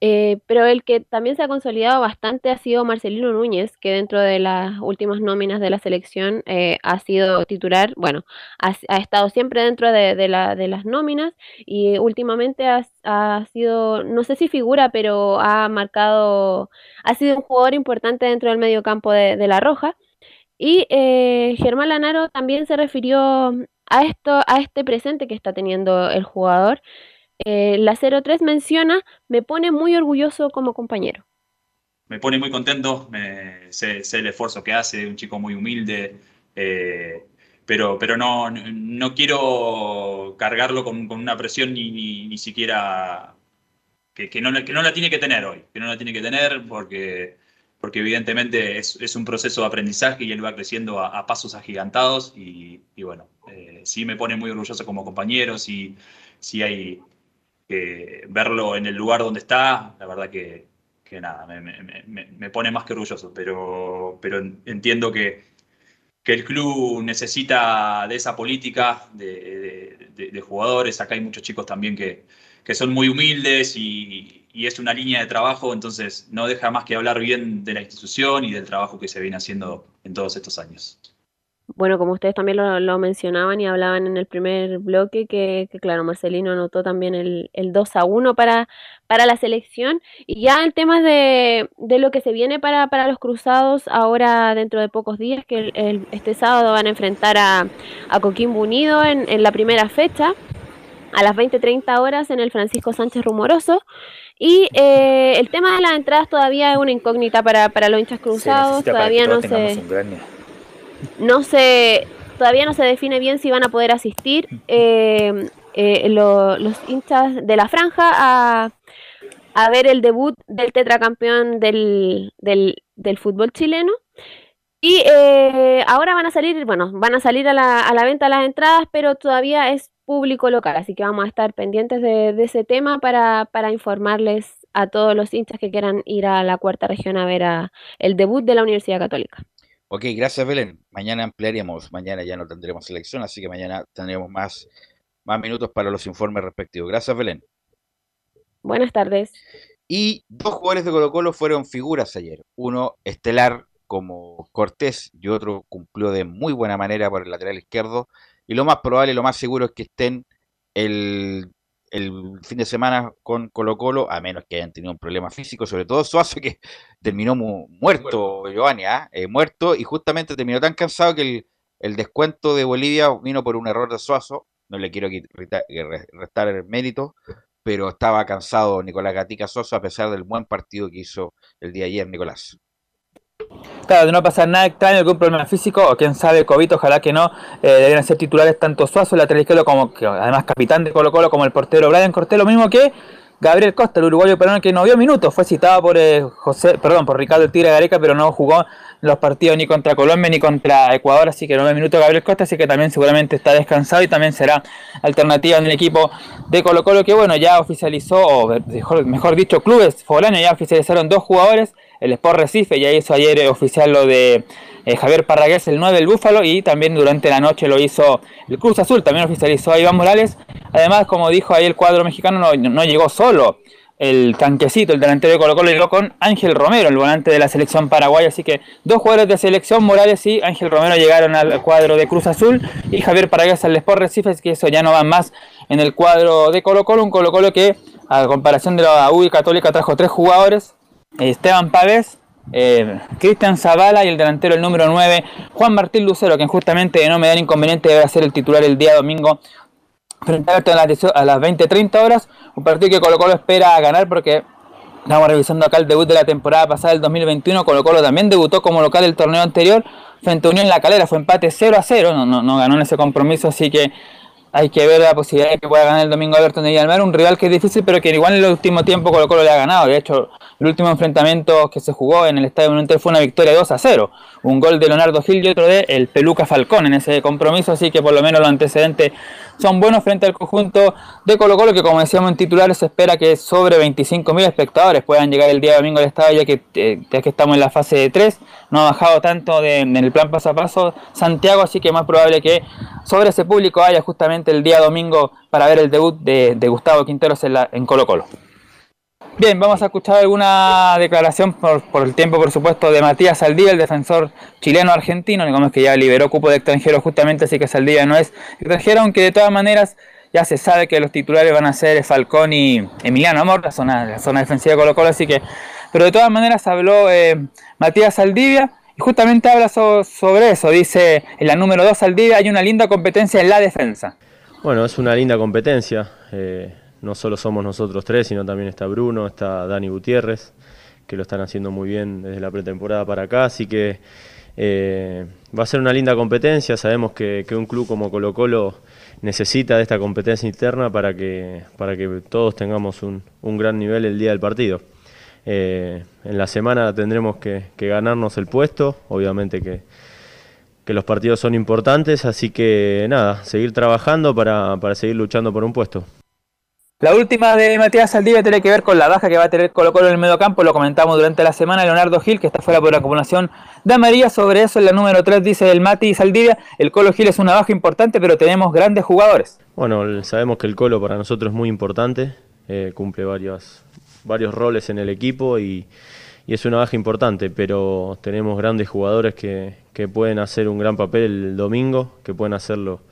Eh, pero el que también se ha consolidado bastante ha sido Marcelino Núñez, que dentro de las últimas nóminas de la selección eh, ha sido titular, bueno, ha, estado siempre dentro de, la, de, las nóminas y últimamente ha, sido, no sé si figura, pero ha marcado, ha sido un jugador importante dentro del medio campo de, La Roja. Y eh, Germán Lanaro también se refirió a esto, a este presente que está teniendo el jugador eh, la 03 menciona, me pone muy orgulloso como compañero. Me pone muy contento, sé, el esfuerzo que hace, un chico muy humilde, eh, pero, pero no, no quiero cargarlo con, una presión ni, ni, siquiera que, que, no, que no la tiene que tener hoy, que no la tiene que tener porque, porque evidentemente es, es un proceso de aprendizaje y él va creciendo a, pasos agigantados y, y bueno, eh, sí me pone muy orgulloso como compañero, sí, sí hay verlo en el lugar donde está, la verdad que, nada, me, pone más que orgulloso, pero, pero entiendo que, que el club necesita de esa política de, jugadores. Acá hay muchos chicos también que, que son muy humildes y, y, es una línea de trabajo, entonces no deja más que hablar bien de la institución y del trabajo que se viene haciendo en todos estos años bueno, como ustedes también lo, mencionaban y hablaban en el primer bloque, que, claro, Marcelino anotó también el, el 2 a 1 para, para la selección. Y ya el tema de, de lo que se viene para, para, los cruzados ahora dentro de pocos días, que el, este sábado van a enfrentar a, a Coquimbo Unido en, en la primera fecha, a las 20-30 horas en el Francisco Sánchez Rumoroso. Y eh, el tema de las entradas todavía es una incógnita para, para los hinchas cruzados, todavía no se... No se, todavía no se define bien si van a poder asistir eh, eh, los hinchas de la franja a, a, ver el debut del tetracampeón del, del, fútbol chileno. Y eh, ahora van a salir, bueno, van a salir a la, a la venta las entradas, pero todavía es público local, así que vamos a estar pendientes de, de, ese tema para, para informarles a todos los hinchas que quieran ir a la cuarta región a ver a el debut de la Universidad Católica. Ok, gracias Belén. Mañana ampliaremos, mañana ya no tendremos selección, así que mañana tendremos más, más minutos para los informes respectivos. Gracias Belén. Buenas tardes. Y dos jugadores de Colo Colo fueron figuras ayer. Uno estelar como Cortés y otro cumplió de muy buena manera por el lateral izquierdo. Y lo más probable, lo más seguro es que estén el el fin de semana con Colo Colo, a menos que hayan tenido un problema físico, sobre todo Suazo, que terminó muerto, Giovanni, ¿ah? eh, muerto, y justamente terminó tan cansado que el, descuento de Bolivia vino por un error de Suazo, no le quiero restar el mérito, pero estaba cansado Nicolás Gatica Sosa a pesar del buen partido que hizo el día ayer Nicolás. Claro, de no pasar nada extraño, algún problema físico, o quién sabe, COVID, ojalá que no, eh, deberían ser titulares tanto Suazo, el lateral izquierdo, como que además capitán de Colo Colo, como el portero Brian Cortés, lo mismo que Gabriel Costa, el uruguayo peruano que no vio minutos, fue citado por eh, José, perdón, por Ricardo Tigre Gareca, pero no jugó los partidos ni contra Colombia ni contra Ecuador, así que no vio minutos Gabriel Costa, así que también seguramente está descansado y también será alternativa en el equipo de Colo Colo, que bueno, ya oficializó, o mejor, mejor dicho, clubes foráneos ya oficializaron dos jugadores, el Sport Recife ya hizo ayer eh, oficial lo de eh, Javier Parragués, el 9 del Búfalo, y también durante la noche lo hizo el Cruz Azul, también oficializó a Iván Morales. Además, como dijo ahí el cuadro mexicano, no, llegó solo el tanquecito, el delantero de Colo Colo, llegó con Ángel Romero, el volante de la selección paraguaya. Así que dos jugadores de selección, Morales y Ángel Romero, llegaron al cuadro de Cruz Azul y Javier Parragués al Sport Recife, que eso ya no va más en el cuadro de Colo Colo. Un Colo Colo que, a comparación de la UI Católica, trajo tres jugadores Esteban Pávez, eh, Cristian Zavala y el delantero el número 9, Juan Martín Lucero, quien justamente no me da inconveniente debe ser el titular el día domingo frente a las, a las 20-30 horas, un partido que Colo Colo espera ganar porque estamos revisando acá el debut de la temporada pasada del 2021, Colo Colo también debutó como local el torneo anterior frente a Unión La Calera, fue empate 0 a 0, no, no, no ganó en ese compromiso, así que hay que ver la posibilidad de que pueda ganar el domingo Everton de Villamar, un rival que es difícil, pero que igual en el último tiempo Colo Colo le ha ganado. De hecho, el último enfrentamiento que se jugó en el Estadio Monumental fue una victoria 2 a 0. Un gol de Leonardo Gil y otro de el Peluca Falcón en ese compromiso, así que por lo menos los antecedentes son buenos frente al conjunto de Colo Colo, que como decíamos en titulares se espera que sobre 25.000 espectadores puedan llegar el día domingo al estadio, ya que, eh, ya que estamos en la fase de 3. No ha bajado tanto de, en el plan paso a paso Santiago, así que más probable que sobre ese público haya justamente el día domingo para ver el debut de, de Gustavo Quinteros en, la, en Colo Colo. Bien, vamos a escuchar alguna declaración por, por, el tiempo, por supuesto, de Matías Saldivia, el defensor chileno-argentino, digamos que ya liberó cupo de extranjero justamente, así que Saldivia no es extranjero, aunque de todas maneras ya se sabe que los titulares van a ser Falcón y Emiliano Amor, la zona, zona defensiva de Colo Colo, así que, pero de todas maneras habló eh, Matías Saldivia y justamente habla so, sobre eso, dice en la número 2 Saldivia hay una linda competencia en la defensa. Bueno, es una linda competencia. Eh no solo somos nosotros tres, sino también está Bruno, está Dani Gutiérrez, que lo están haciendo muy bien desde la pretemporada para acá, así que eh, va a ser una linda competencia, sabemos que, un club como Colo Colo necesita de esta competencia interna para que, para que todos tengamos un, un gran nivel el día del partido. Eh, en la semana tendremos que, que, ganarnos el puesto, obviamente que, que los partidos son importantes, así que nada, seguir trabajando para, para seguir luchando por un puesto. La última de Matías Saldivia tiene que ver con la baja que va a tener Colo Colo en el medio campo, lo comentamos durante la semana, Leonardo Gil, que está fuera por acumulación de amarilla, sobre eso en la número 3 dice el Mati Saldivia, el Colo Gil es una baja importante, pero tenemos grandes jugadores. Bueno, sabemos que el Colo para nosotros es muy importante, eh, cumple varios, roles en el equipo y, es una baja importante, pero tenemos grandes jugadores que pueden hacer un gran papel el domingo, que pueden hacerlo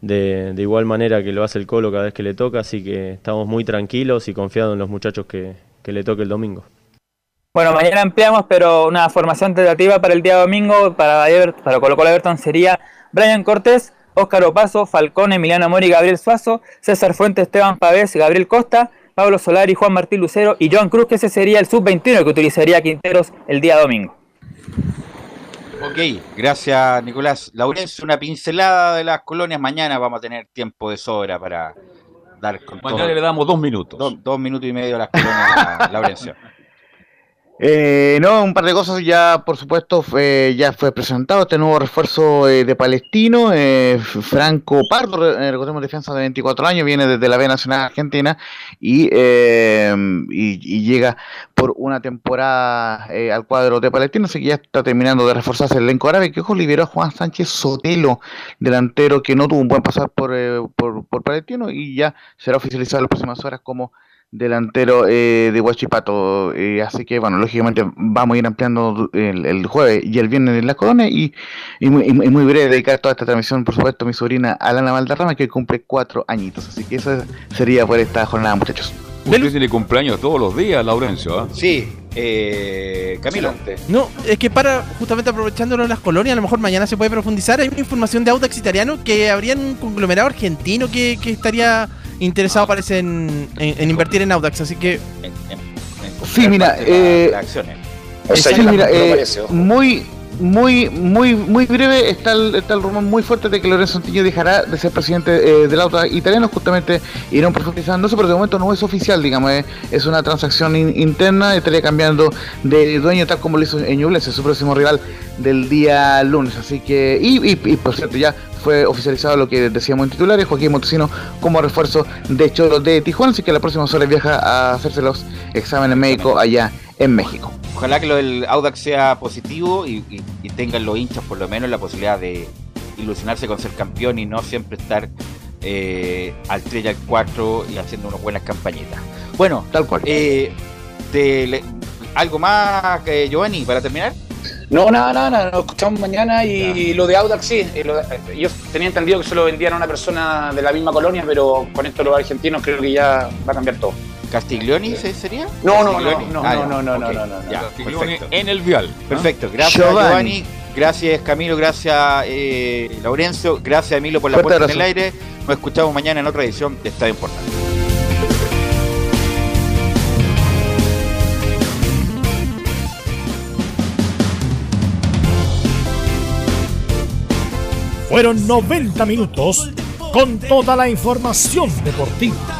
de, de, igual manera que lo hace el Colo cada vez que le toca, así que estamos muy tranquilos y confiados en los muchachos que, que le toque el domingo. Bueno, mañana ampliamos, pero una formación tentativa para el día domingo para, Everton, para Colo Colo Everton sería Brian Cortés, Óscar Opaso, Falcón, Emiliano Mori, Gabriel Suazo, César Fuentes, Esteban Pavés, Gabriel Costa, Pablo Solari, Juan Martín Lucero y Joan Cruz, que ese sería el sub-21 que utilizaría Quinteros el día domingo. Ok, gracias Nicolás. Laurencio, una pincelada de las colonias. Mañana vamos a tener tiempo de sobra para dar con Mañana todo. le damos dos minutos. Do, dos minutos y medio a las colonias, Laurencio. Eh, no, un par de cosas ya, por supuesto, fue, ya fue presentado este nuevo refuerzo eh, de Palestino, eh, Franco Pardo, eh, recordemos defensa de 24 años, viene desde la B Nacional Argentina y, eh, y, y, llega por una temporada eh, al cuadro de Palestino, así que ya está terminando de reforzarse el elenco árabe, que ojo liberó a Juan Sánchez Sotelo, delantero que no tuvo un buen pasar por, por, por Palestino y ya será oficializado en las próximas horas como delantero eh, de Huachipato. Eh, así que, bueno, lógicamente vamos a ir ampliando el, el jueves y el viernes en la colonia y, y, muy, y, muy, breve dedicar toda esta transmisión, por supuesto, a mi sobrina Alana Valderrama, que cumple cuatro añitos. Así que eso sería por esta jornada, muchachos. Usted tiene cumpleaños todos los días, Laurencio. ¿eh? Sí, eh, Camilo. No, es que para, justamente aprovechándolo en las colonias, a lo mejor mañana se puede profundizar. Hay una información de Audax Italiano que habría un conglomerado argentino que, que estaría interesado parece en, en, en, invertir en Audax, así que... En, sí, mira, eh, o sea, sí, mira eh, muy, muy, muy, muy breve está el, está el rumor muy fuerte de que Lorenzo Santillo dejará de ser presidente eh, del Audax italiano, justamente irán profundizando eso, pero de momento no es oficial, digamos, eh, es una transacción in, interna, estaría cambiando de dueño tal como lo hizo en Ñublense, su próximo rival del día lunes, así que, y por cierto, ya fue oficializado lo que decíamos en titulares, Joaquín Montesino como refuerzo de Cholo de Tijuana, así que la próxima hora viaja a hacerse los exámenes médicos allá en México. Ojalá que lo del Audax sea positivo y, y, y tengan los hinchas por lo menos la posibilidad de ilusionarse con ser campeón y no siempre estar eh, al 3 y al 4 y haciendo unas buenas campañitas. Bueno, tal cual. Eh, te, le, ¿Algo más, que Giovanni, para terminar? No, nada, nada, nada, nos escuchamos mañana y lo de Audax sí. Lo de, yo tenía entendido que se lo vendían a una persona de la misma colonia, pero con esto los argentinos creo que ya va a cambiar todo. ¿Castiglioni sería? No, no, Castiglioni. no, no, Ah, no, no, no, no, no, no. ya, Castiglioni perfecto. en el vial. Perfecto, gracias Giovanni. Giovanni, gracias Camilo, gracias eh, Laurencio, gracias Emilio por la Fuerte puesta en el aire. Nos escuchamos mañana en otra edición de Estadio Importante. Fueron 90 minutos con toda la información deportiva.